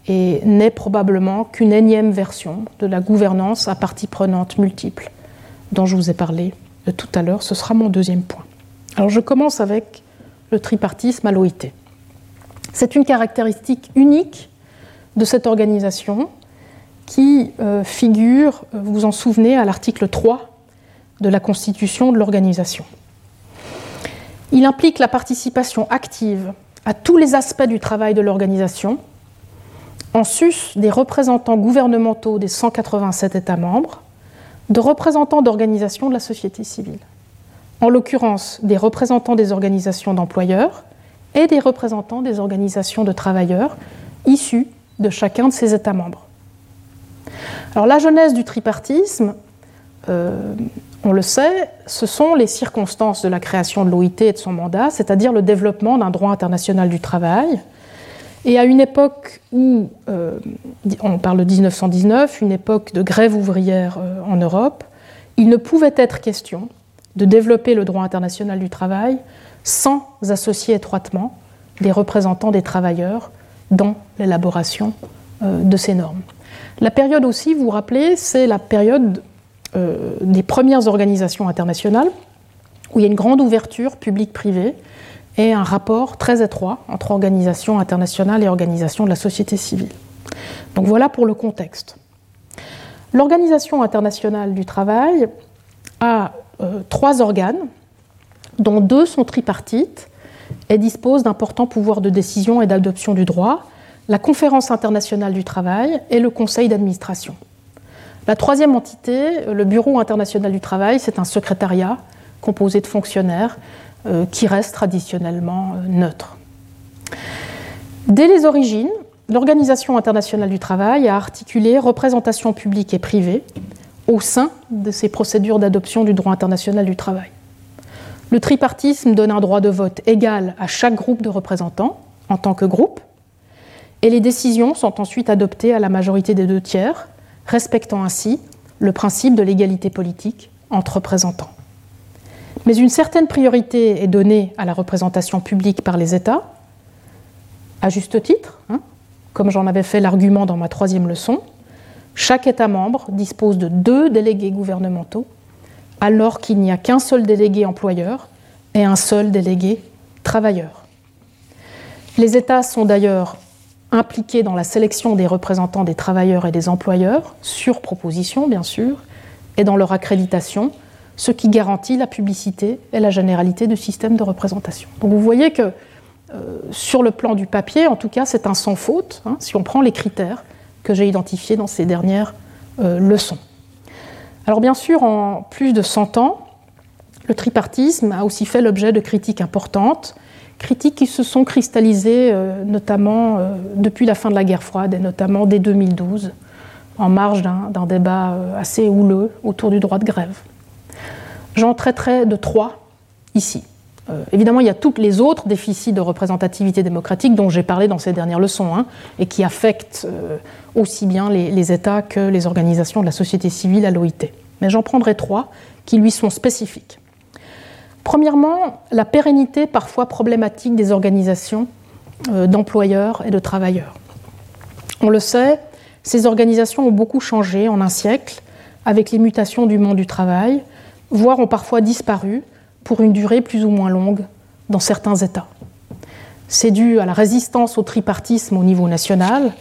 et n'est probablement qu'une énième version de la gouvernance à partie prenante multiple dont je vous ai parlé tout à l'heure. Ce sera mon deuxième point. Alors je commence avec le tripartisme à l'OIT. C'est une caractéristique unique de cette organisation qui euh, figure, euh, vous vous en souvenez, à l'article 3 de la constitution de l'organisation. Il implique la participation active à tous les aspects du travail de l'organisation, en sus des représentants gouvernementaux des 187 États membres, de représentants d'organisations de la société civile, en l'occurrence des représentants des organisations d'employeurs et des représentants des organisations de travailleurs issus de chacun de ces États membres. Alors la genèse du tripartisme, euh, on le sait, ce sont les circonstances de la création de l'OIT et de son mandat, c'est-à-dire le développement d'un droit international du travail. Et à une époque où, euh, on parle de 1919, une époque de grève ouvrière euh, en Europe, il ne pouvait être question de développer le droit international du travail sans associer étroitement des représentants des travailleurs dans l'élaboration euh, de ces normes. La période aussi, vous vous rappelez, c'est la période euh, des premières organisations internationales, où il y a une grande ouverture publique-privée et un rapport très étroit entre organisations internationales et organisations de la société civile. Donc voilà pour le contexte. L'Organisation internationale du travail a euh, trois organes, dont deux sont tripartites et disposent d'importants pouvoirs de décision et d'adoption du droit, la Conférence internationale du travail et le Conseil d'administration. La troisième entité, le Bureau international du travail, c'est un secrétariat composé de fonctionnaires euh, qui reste traditionnellement euh, neutre. Dès les origines, l'Organisation internationale du travail a articulé représentation publique et privée au sein de ces procédures d'adoption du droit international du travail. Le tripartisme donne un droit de vote égal à chaque groupe de représentants en tant que groupe, et les décisions sont ensuite adoptées à la majorité des deux tiers, respectant ainsi le principe de l'égalité politique entre représentants. Mais une certaine priorité est donnée à la représentation publique par les États, à juste titre, hein, comme j'en avais fait l'argument dans ma troisième leçon. Chaque État membre dispose de deux délégués gouvernementaux, alors qu'il n'y a qu'un seul délégué employeur et un seul délégué travailleur. Les États sont d'ailleurs impliqués dans la sélection des représentants des travailleurs et des employeurs, sur proposition bien sûr, et dans leur accréditation, ce qui garantit la publicité et la généralité du système de représentation. Donc vous voyez que euh, sur le plan du papier, en tout cas, c'est un sans faute, hein, si on prend les critères que j'ai identifiés dans ces dernières euh, leçons. Alors bien sûr, en plus de 100 ans, le tripartisme a aussi fait l'objet de critiques importantes, critiques qui se sont cristallisées euh, notamment depuis la fin de la guerre froide et notamment dès 2012, en marge d'un débat assez houleux autour du droit de grève. J'en traiterai de trois ici. Euh, évidemment, il y a tous les autres déficits de représentativité démocratique dont j'ai parlé dans ces dernières leçons, hein, et qui affectent euh, aussi bien les, États que les organisations de la société civile à l'OIT. Mais j'en prendrai trois qui lui sont spécifiques. Premièrement, la pérennité parfois problématique des organisations euh, d'employeurs et de travailleurs. On le sait, ces organisations ont beaucoup changé en un siècle avec les mutations du monde du travail, voire ont parfois disparu pour une durée plus ou moins longue dans certains États. C'est dû à la résistance au tripartisme au niveau national,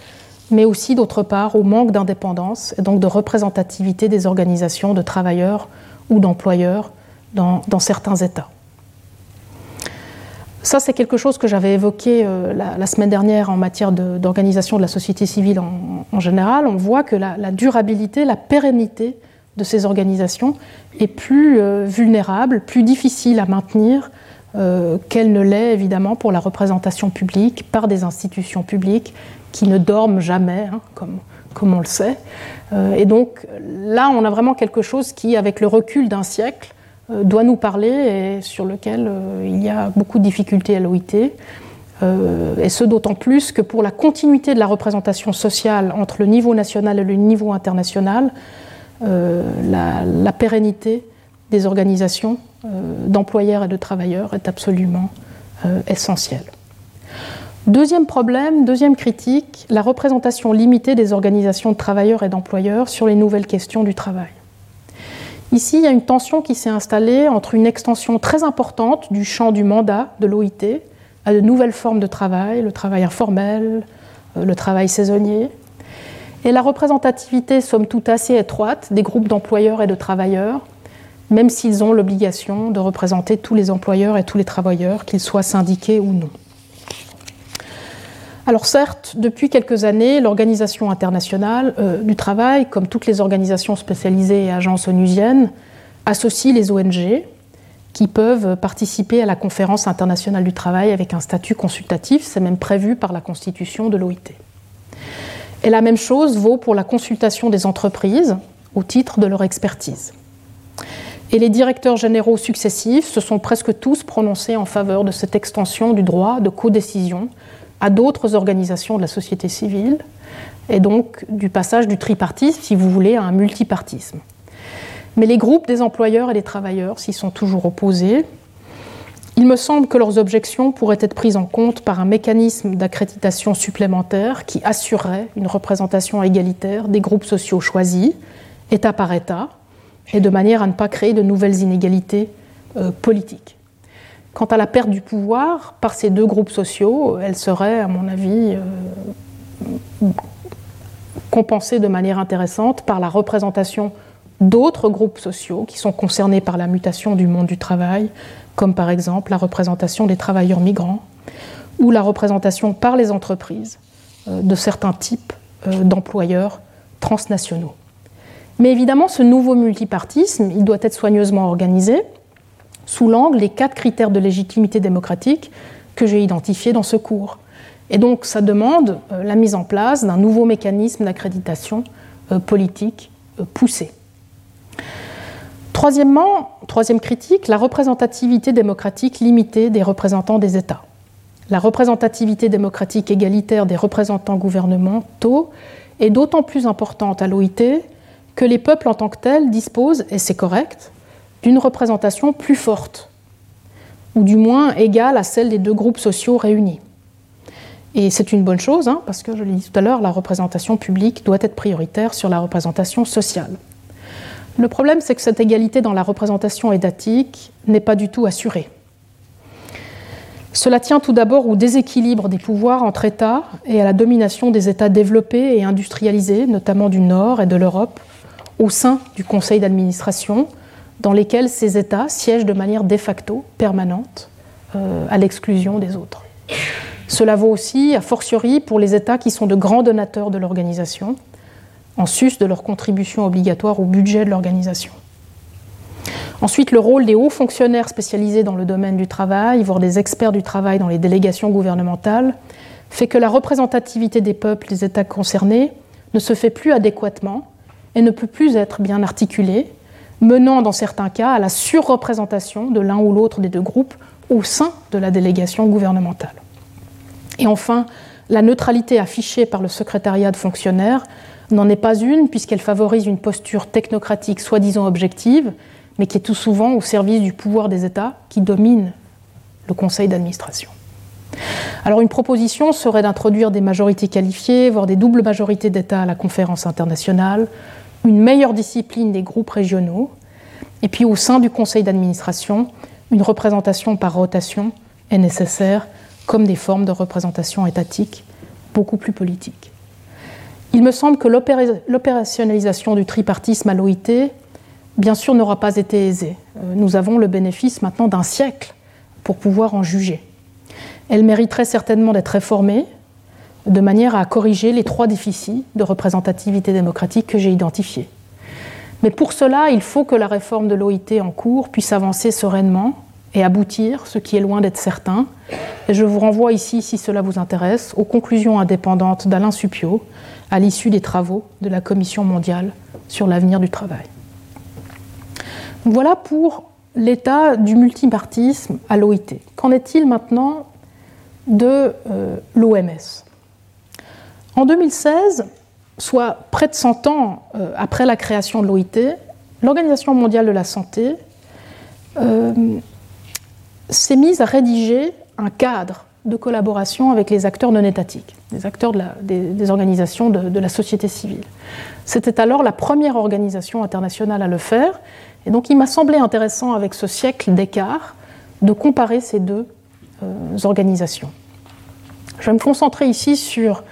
mais aussi d'autre part au manque d'indépendance et donc de représentativité des organisations de travailleurs ou d'employeurs dans, certains États. Ça, c'est quelque chose que j'avais évoqué euh, la, semaine dernière en matière d'organisation de, la société civile en, général. On voit que la, la durabilité, la pérennité de ces organisations est plus euh, vulnérable, plus difficile à maintenir euh, qu'elle ne l'est évidemment pour la représentation publique par des institutions publiques qui ne dorment jamais, hein, comme, on le sait. Euh, et donc là, on a vraiment quelque chose qui, avec le recul d'un siècle, doit nous parler et sur lequel il y a beaucoup de difficultés à l'OIT. et ce d'autant plus que pour la continuité de la représentation sociale entre le niveau national et le niveau international, euh, la, pérennité des organisations euh, d'employeurs et de travailleurs est absolument euh, essentielle. Deuxième problème, deuxième critique, la représentation limitée des organisations de travailleurs et d'employeurs sur les nouvelles questions du travail. Ici, il y a une tension qui s'est installée entre une extension très importante du champ du mandat de l'OIT à de nouvelles formes de travail, le travail informel, le travail saisonnier, et la représentativité, somme toute assez étroite, des groupes d'employeurs et de travailleurs, même s'ils ont l'obligation de représenter tous les employeurs et tous les travailleurs, qu'ils soient syndiqués ou non. Alors certes, depuis quelques années, l'Organisation internationale euh, du travail, comme toutes les organisations spécialisées et agences onusiennes, associe les ONG qui peuvent participer à la conférence internationale du travail avec un statut consultatif, c'est même prévu par la constitution de l'OIT. Et la même chose vaut pour la consultation des entreprises au titre de leur expertise. Et les directeurs généraux successifs se sont presque tous prononcés en faveur de cette extension du droit de codécision à d'autres organisations de la société civile, et donc du passage du tripartisme, si vous voulez, à un multipartisme. Mais les groupes des employeurs et des travailleurs s'y sont toujours opposés, il me semble que leurs objections pourraient être prises en compte par un mécanisme d'accréditation supplémentaire qui assurerait une représentation égalitaire des groupes sociaux choisis, État par État, et de manière à ne pas créer de nouvelles inégalités euh, politiques. Quant à la perte du pouvoir par ces deux groupes sociaux, elle serait, à mon avis, euh, compensée de manière intéressante par la représentation d'autres groupes sociaux qui sont concernés par la mutation du monde du travail, comme par exemple la représentation des travailleurs migrants ou la représentation par les entreprises euh, de certains types euh, d'employeurs transnationaux. Mais évidemment, ce nouveau multipartisme, il doit être soigneusement organisé sous l'angle des quatre critères de légitimité démocratique que j'ai identifiés dans ce cours. Et donc, ça demande euh, la mise en place d'un nouveau mécanisme d'accréditation politique poussé. Troisièmement, troisième critique, la représentativité démocratique limitée des représentants des États. La représentativité démocratique égalitaire des représentants gouvernementaux est d'autant plus importante à l'OIT que les peuples en tant que tels disposent, et c'est correct, d'une représentation plus forte, ou du moins égale à celle des deux groupes sociaux réunis. Et c'est une bonne chose, hein, parce que je l'ai dit tout à l'heure, la représentation publique doit être prioritaire sur la représentation sociale. Le problème, c'est que cette égalité dans la représentation étatique n'est pas du tout assurée. Cela tient tout d'abord au déséquilibre des pouvoirs entre États et à la domination des États développés et industrialisés, notamment du Nord et de l'Europe, au sein du Conseil d'administration, dans lesquels ces États siègent de manière de facto permanente, euh, à l'exclusion des autres. Cela vaut aussi, a fortiori, pour les États qui sont de grands donateurs de l'organisation, en sus de leur contribution obligatoire au budget de l'organisation. Ensuite, le rôle des hauts fonctionnaires spécialisés dans le domaine du travail, voire des experts du travail dans les délégations gouvernementales, fait que la représentativité des peuples des États concernés ne se fait plus adéquatement et ne peut plus être bien articulée, menant dans certains cas à la surreprésentation de l'un ou l'autre des deux groupes au sein de la délégation gouvernementale. Et enfin, la neutralité affichée par le secrétariat de fonctionnaires n'en est pas une, puisqu'elle favorise une posture technocratique soi-disant objective, mais qui est tout souvent au service du pouvoir des États qui domine le conseil d'administration. Alors une proposition serait d'introduire des majorités qualifiées, voire des doubles majorités d'États à la conférence internationale, une meilleure discipline des groupes régionaux, et puis au sein du conseil d'administration, une représentation par rotation est nécessaire, comme des formes de représentation étatique beaucoup plus politiques. Il me semble que l'opérationnalisation du tripartisme à l'OIT, bien sûr, n'aura pas été aisée. Euh, nous avons le bénéfice maintenant d'un siècle pour pouvoir en juger. Elle mériterait certainement d'être réformée de manière à corriger les trois déficits de représentativité démocratique que j'ai identifiés. Mais pour cela, il faut que la réforme de l'OIT en cours puisse avancer sereinement et aboutir, ce qui est loin d'être certain. Et je vous renvoie ici, si cela vous intéresse, aux conclusions indépendantes d'Alain Supio, à l'issue des travaux de la Commission mondiale sur l'avenir du travail. Voilà pour l'état du multipartisme à l'OIT. Qu'en est-il maintenant de euh, l'OMS En 2016, soit près de 100 ans euh, après la création de l'OIT, l'Organisation mondiale de la santé euh, s'est mise à rédiger un cadre de collaboration avec les acteurs non étatiques, les acteurs des, organisations de, la société civile. C'était alors la première organisation internationale à le faire, et donc il m'a semblé intéressant avec ce siècle d'écart de comparer ces deux euh, organisations. Je vais me concentrer ici sur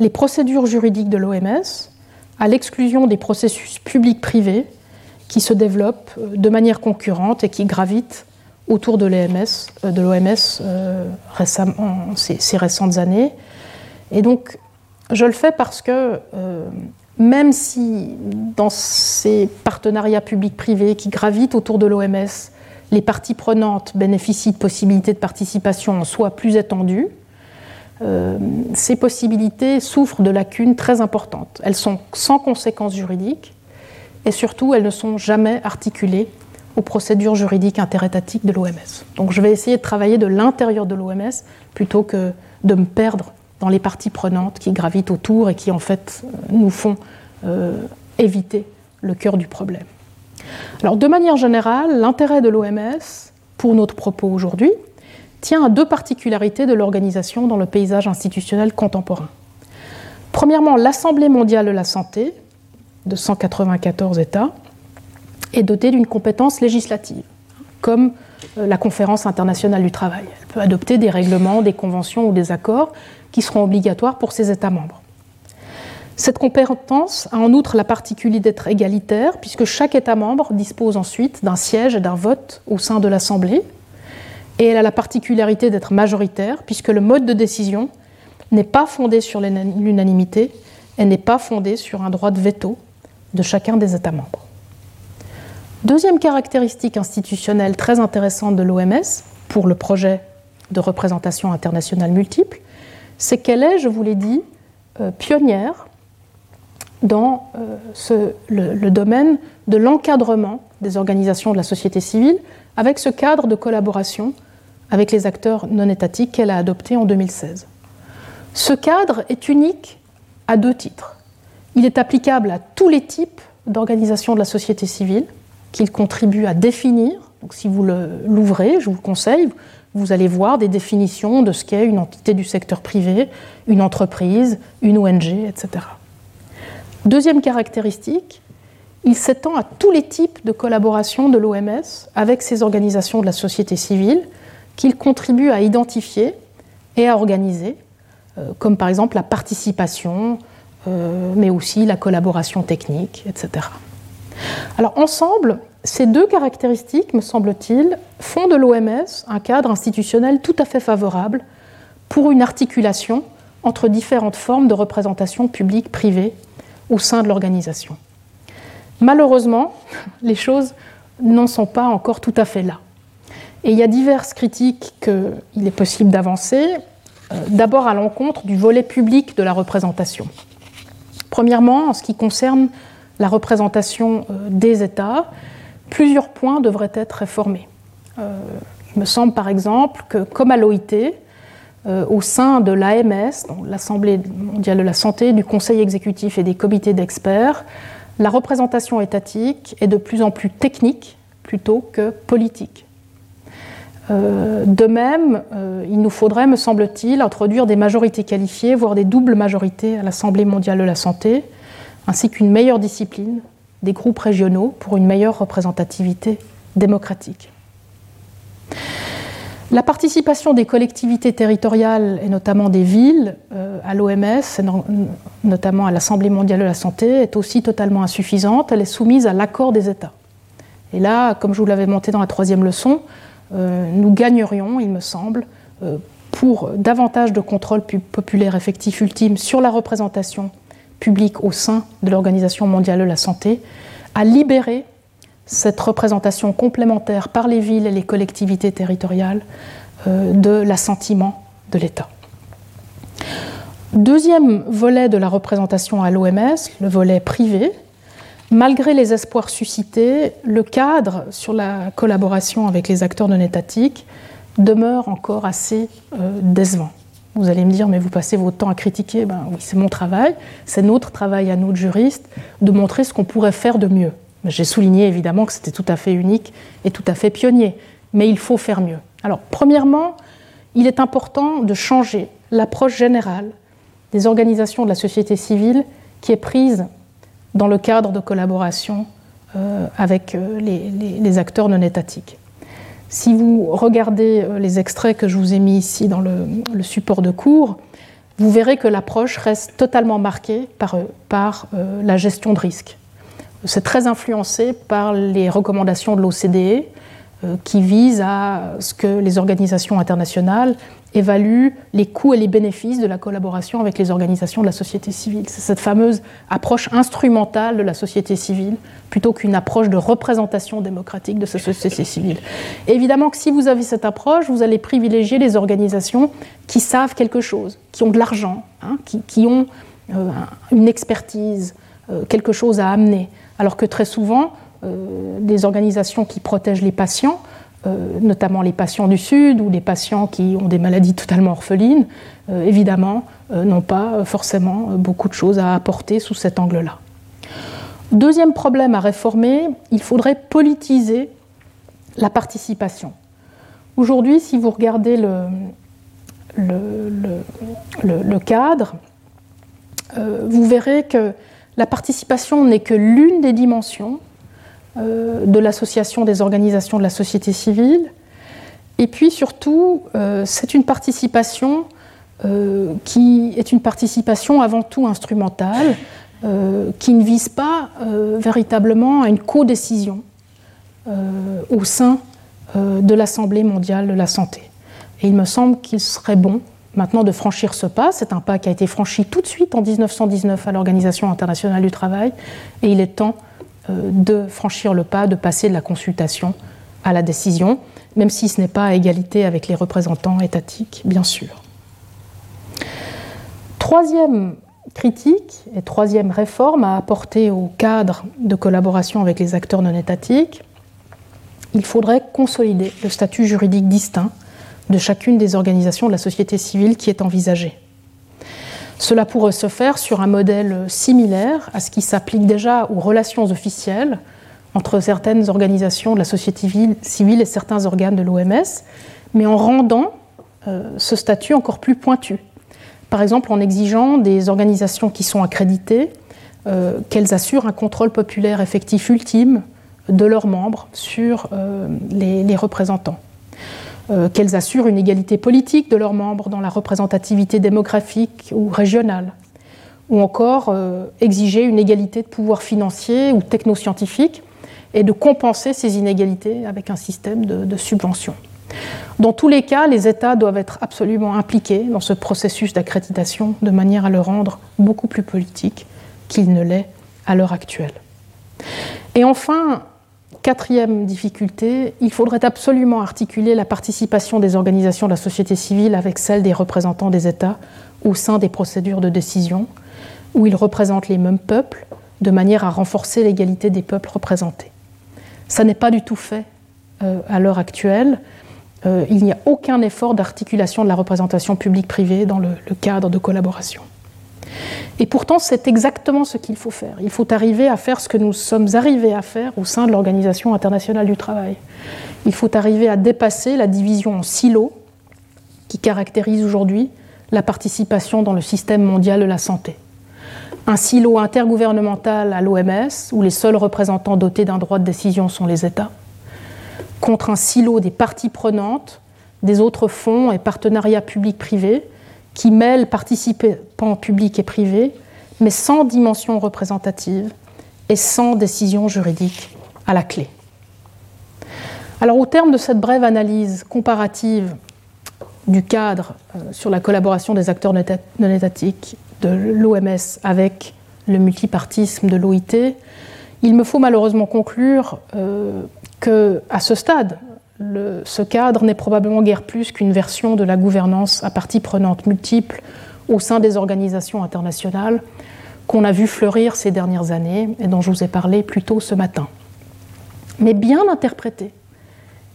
les procédures juridiques de l'OMS, à l'exclusion des processus publics-privés qui se développent euh, de manière concurrente et qui gravitent autour de l'OMS euh, de l'OMS euh, ces, ces, récentes années. Et donc, je le fais parce que euh, même si dans ces partenariats publics-privés qui gravitent autour de l'OMS, les parties prenantes bénéficient de possibilités de participation en soi plus étendues, ces possibilités souffrent de lacunes très importantes. Elles sont sans conséquences juridiques et surtout elles ne sont jamais articulées aux procédures juridiques interétatiques de l'OMS. Donc je vais essayer de travailler de l'intérieur de l'OMS plutôt que de me perdre dans les parties prenantes qui gravitent autour et qui en fait nous font euh, éviter le cœur du problème. Alors de manière générale, l'intérêt de l'OMS pour notre propos aujourd'hui tient à deux particularités de l'organisation dans le paysage institutionnel contemporain. Premièrement, l'Assemblée mondiale de la santé, de 194 États, est dotée d'une compétence législative, comme euh, la conférence internationale du travail. Elle peut adopter des règlements, des conventions ou des accords qui seront obligatoires pour ses États membres. Cette compétence a en outre la particularité d'être égalitaire, puisque chaque État membre dispose ensuite d'un siège et d'un vote au sein de l'Assemblée, et elle a la particularité d'être majoritaire, puisque le mode de décision n'est pas fondé sur l'unanimité, et n'est pas fondé sur un droit de veto de chacun des États membres. Deuxième caractéristique institutionnelle très intéressante de l'OMS pour le projet de représentation internationale multiple, c'est qu'elle est, je vous l'ai dit, euh, pionnière dans euh, le, domaine de l'encadrement des organisations de la société civile avec ce cadre de collaboration avec les acteurs non étatiques qu'elle a adopté en 2016. Ce cadre est unique à deux titres. Il est applicable à tous les types d'organisations de la société civile qu'il contribue à définir. Si vous l'ouvrez, je vous le conseille, vous allez voir des définitions de ce qu'est une entité du secteur privé, une entreprise, une ONG, etc. Deuxième caractéristique, il s'étend à tous les types de collaboration de l'OMS avec ces organisations de la société civile qu'il contribue à identifier et à organiser, euh, comme par exemple la participation, euh, mais aussi la collaboration technique, etc. Alors ensemble, ces deux caractéristiques, me semble-t-il, font de l'OMS un cadre institutionnel tout à fait favorable pour une articulation entre différentes formes de représentation publique-privée au sein de l'organisation. Malheureusement, *laughs* les choses n'en sont pas encore tout à fait là. Et il y a diverses critiques qu'il est possible d'avancer, euh, d'abord à l'encontre du volet public de la représentation. Premièrement, en ce qui concerne la représentation euh, des États, plusieurs points devraient être réformés. Euh, il me semble par exemple que, comme à l'OIT, euh, au sein de l'AMS, l'Assemblée mondiale de la santé, du Conseil exécutif et des comités d'experts, la représentation étatique est de plus en plus technique plutôt que politique. de même, il nous faudrait, me semble-t-il, introduire des majorités qualifiées, voire des doubles majorités à l'Assemblée mondiale de la santé, ainsi qu'une meilleure discipline des groupes régionaux pour une meilleure représentativité démocratique. La participation des collectivités territoriales et notamment des villes euh, à l'OMS, notamment à l'Assemblée mondiale de la santé, est aussi totalement insuffisante. Elle est soumise à l'accord des États. Et là, comme je vous l'avais monté dans la troisième leçon, euh, nous gagnerions, il me semble, euh, pour davantage de contrôle populaire effectif ultime sur la représentation public au sein de l'Organisation mondiale de la santé, à libérer cette représentation complémentaire par les villes et les collectivités territoriales euh, de l'assentiment de l'État. Deuxième volet de la représentation à l'OMS, le volet privé. Malgré les espoirs suscités, le cadre sur la collaboration avec les acteurs non étatiques demeure encore assez euh, décevant. Vous allez me dire, mais vous passez votre temps à critiquer. Ben oui, c'est mon travail, c'est notre travail à nous, juristes, de montrer ce qu'on pourrait faire de mieux. J'ai souligné évidemment que c'était tout à fait unique et tout à fait pionnier, mais il faut faire mieux. Alors, premièrement, il est important de changer l'approche générale des organisations de la société civile qui est prise dans le cadre de collaboration euh, avec euh, les acteurs non étatiques. Si vous regardez euh, les extraits que je vous ai mis ici dans le, support de cours, vous verrez que l'approche reste totalement marquée par, euh, euh, la gestion de risque. C'est très influencé par les recommandations de l'OCDE qui visent à ce que les organisations internationales évalue les coûts et les bénéfices de la collaboration avec les organisations de la société civile. C'est cette fameuse approche instrumentale de la société civile plutôt qu'une approche de représentation démocratique de cette société civile. évidemment que si vous avez cette approche, vous allez privilégier les organisations qui savent quelque chose, qui ont de l'argent, hein, qui, ont euh, une expertise, euh, quelque chose à amener. Alors que très souvent, euh, des organisations qui protègent les patients notamment les patients du Sud ou les patients qui ont des maladies totalement orphelines, euh, évidemment, euh, n'ont pas forcément beaucoup de choses à apporter sous cet angle-là. Deuxième problème à réformer, il faudrait politiser la participation. Aujourd'hui, si vous regardez le, cadre, vous verrez que la participation n'est que l'une des dimensions euh, de l'association des organisations de la société civile. Et puis surtout, euh, c'est une participation qui est une participation avant tout instrumentale, qui ne vise pas véritablement à une codécision au sein de l'Assemblée mondiale de la santé. Et il me semble qu'il serait bon maintenant de franchir ce pas. C'est un pas qui a été franchi tout de suite en 1919 à l'Organisation internationale du travail. Et il est temps euh, de franchir le pas, de passer de la consultation à la décision, même si ce n'est pas à égalité avec les représentants étatiques, bien sûr. Troisième critique et troisième réforme à apporter au cadre de collaboration avec les acteurs non étatiques, il faudrait consolider le statut juridique distinct de chacune des organisations de la société civile qui est envisagée. Cela pourrait se faire sur un modèle similaire à ce qui s'applique déjà aux relations officielles entre certaines organisations de la société civile et certains organes de l'OMS, mais en rendant euh, ce statut encore plus pointu. Par exemple, en exigeant des organisations qui sont accréditées euh, qu'elles assurent un contrôle populaire effectif ultime de leurs membres sur euh, les représentants. Euh, qu'elles assurent une égalité politique de leurs membres dans la représentativité démographique ou régionale, ou encore euh, exiger une égalité de pouvoir financier ou technoscientifique et de compenser ces inégalités avec un système de, de subvention. Dans tous les cas, les États doivent être absolument impliqués dans ce processus d'accréditation de manière à le rendre beaucoup plus politique qu'il ne l'est à l'heure actuelle. Et enfin, Quatrième difficulté, il faudrait absolument articuler la participation des organisations de la société civile avec celle des représentants des États au sein des procédures de décision, où ils représentent les mêmes peuples, de manière à renforcer l'égalité des peuples représentés. Ça n'est pas du tout fait euh, à l'heure actuelle. Euh, il n'y a aucun effort d'articulation de la représentation publique-privée dans le cadre de collaboration. Et pourtant, c'est exactement ce qu'il faut faire. Il faut arriver à faire ce que nous sommes arrivés à faire au sein de l'Organisation internationale du travail. Il faut arriver à dépasser la division en silos qui caractérise aujourd'hui la participation dans le système mondial de la santé. Un silo intergouvernemental à l'OMS, où les seuls représentants dotés d'un droit de décision sont les États, contre un silo des parties prenantes, des autres fonds et partenariats publics-privés, qui mêle participants publics et privés, mais sans dimension représentative et sans décision juridique à la clé. Alors au terme de cette brève analyse comparative du cadre euh, sur la collaboration des acteurs non étatiques de l'OMS avec le multipartisme de l'OIT, il me faut malheureusement conclure euh, que à ce stade, ce cadre n'est probablement guère plus qu'une version de la gouvernance à parties prenantes multiples au sein des organisations internationales qu'on a vu fleurir ces dernières années et dont je vous ai parlé plus tôt ce matin. Mais bien interprété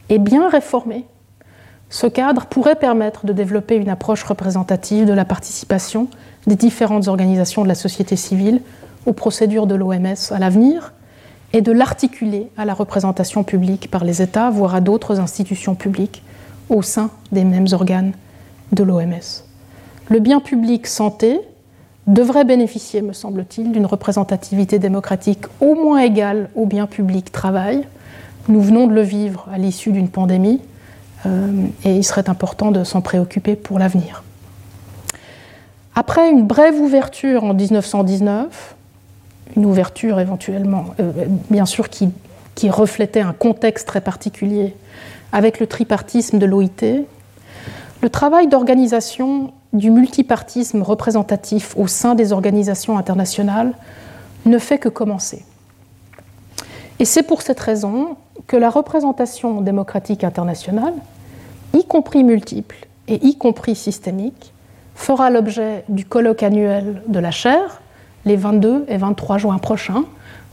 et bien réformé, ce cadre pourrait permettre de développer une approche représentative de la participation des différentes organisations de la société civile aux procédures de l'OMS à l'avenir et de l'articuler à la représentation publique par les États, voire à d'autres institutions publiques au sein des mêmes organes de l'OMS. Le bien public santé devrait bénéficier, me semble-t-il, d'une représentativité démocratique au moins égale au bien public travail. Nous venons de le vivre à l'issue d'une pandémie euh, et il serait important de s'en préoccuper pour l'avenir. Après une brève ouverture en 1919, une ouverture éventuellement, euh, bien sûr, qui, reflétait un contexte très particulier avec le tripartisme de l'OIT. Le travail d'organisation du multipartisme représentatif au sein des organisations internationales ne fait que commencer. Et c'est pour cette raison que la représentation démocratique internationale, y compris multiple et y compris systémique, fera l'objet du colloque annuel de la chaire, les 22 et 23 juin prochains.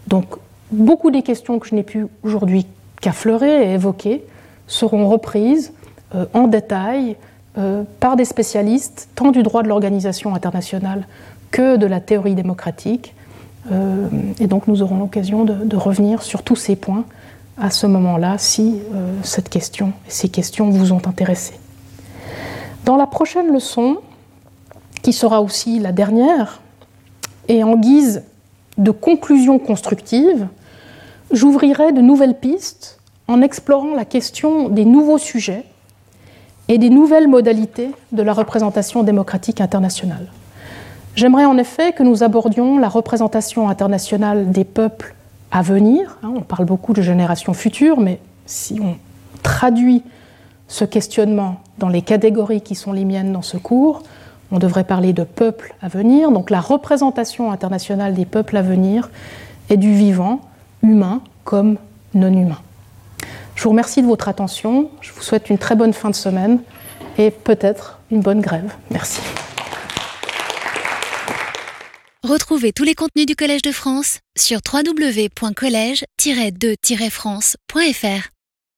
Donc, beaucoup des questions que je n'ai pu aujourd'hui qu'affleurer et évoquer seront reprises euh, en détail euh, par des spécialistes tant du droit de l'organisation internationale que de la théorie démocratique. Euh, et donc nous aurons l'occasion de, de, revenir sur tous ces points à ce moment-là si cette question et ces questions vous ont intéressé. Dans la prochaine leçon, qui sera aussi la dernière, et en guise de conclusion constructive, j'ouvrirai de nouvelles pistes en explorant la question des nouveaux sujets et des nouvelles modalités de la représentation démocratique internationale. J'aimerais en effet que nous abordions la représentation internationale des peuples à venir. Hein, on parle beaucoup de générations futures, mais si on traduit ce questionnement dans les catégories qui sont les miennes dans ce cours, on devrait parler de peuples à venir, donc la représentation internationale des peuples à venir et du vivant, humain comme non humain. Je vous remercie de votre attention, je vous souhaite une très bonne fin de semaine et peut-être une bonne grève. Merci. Retrouvez tous les contenus du Collège de France sur www.colège-2-france.fr.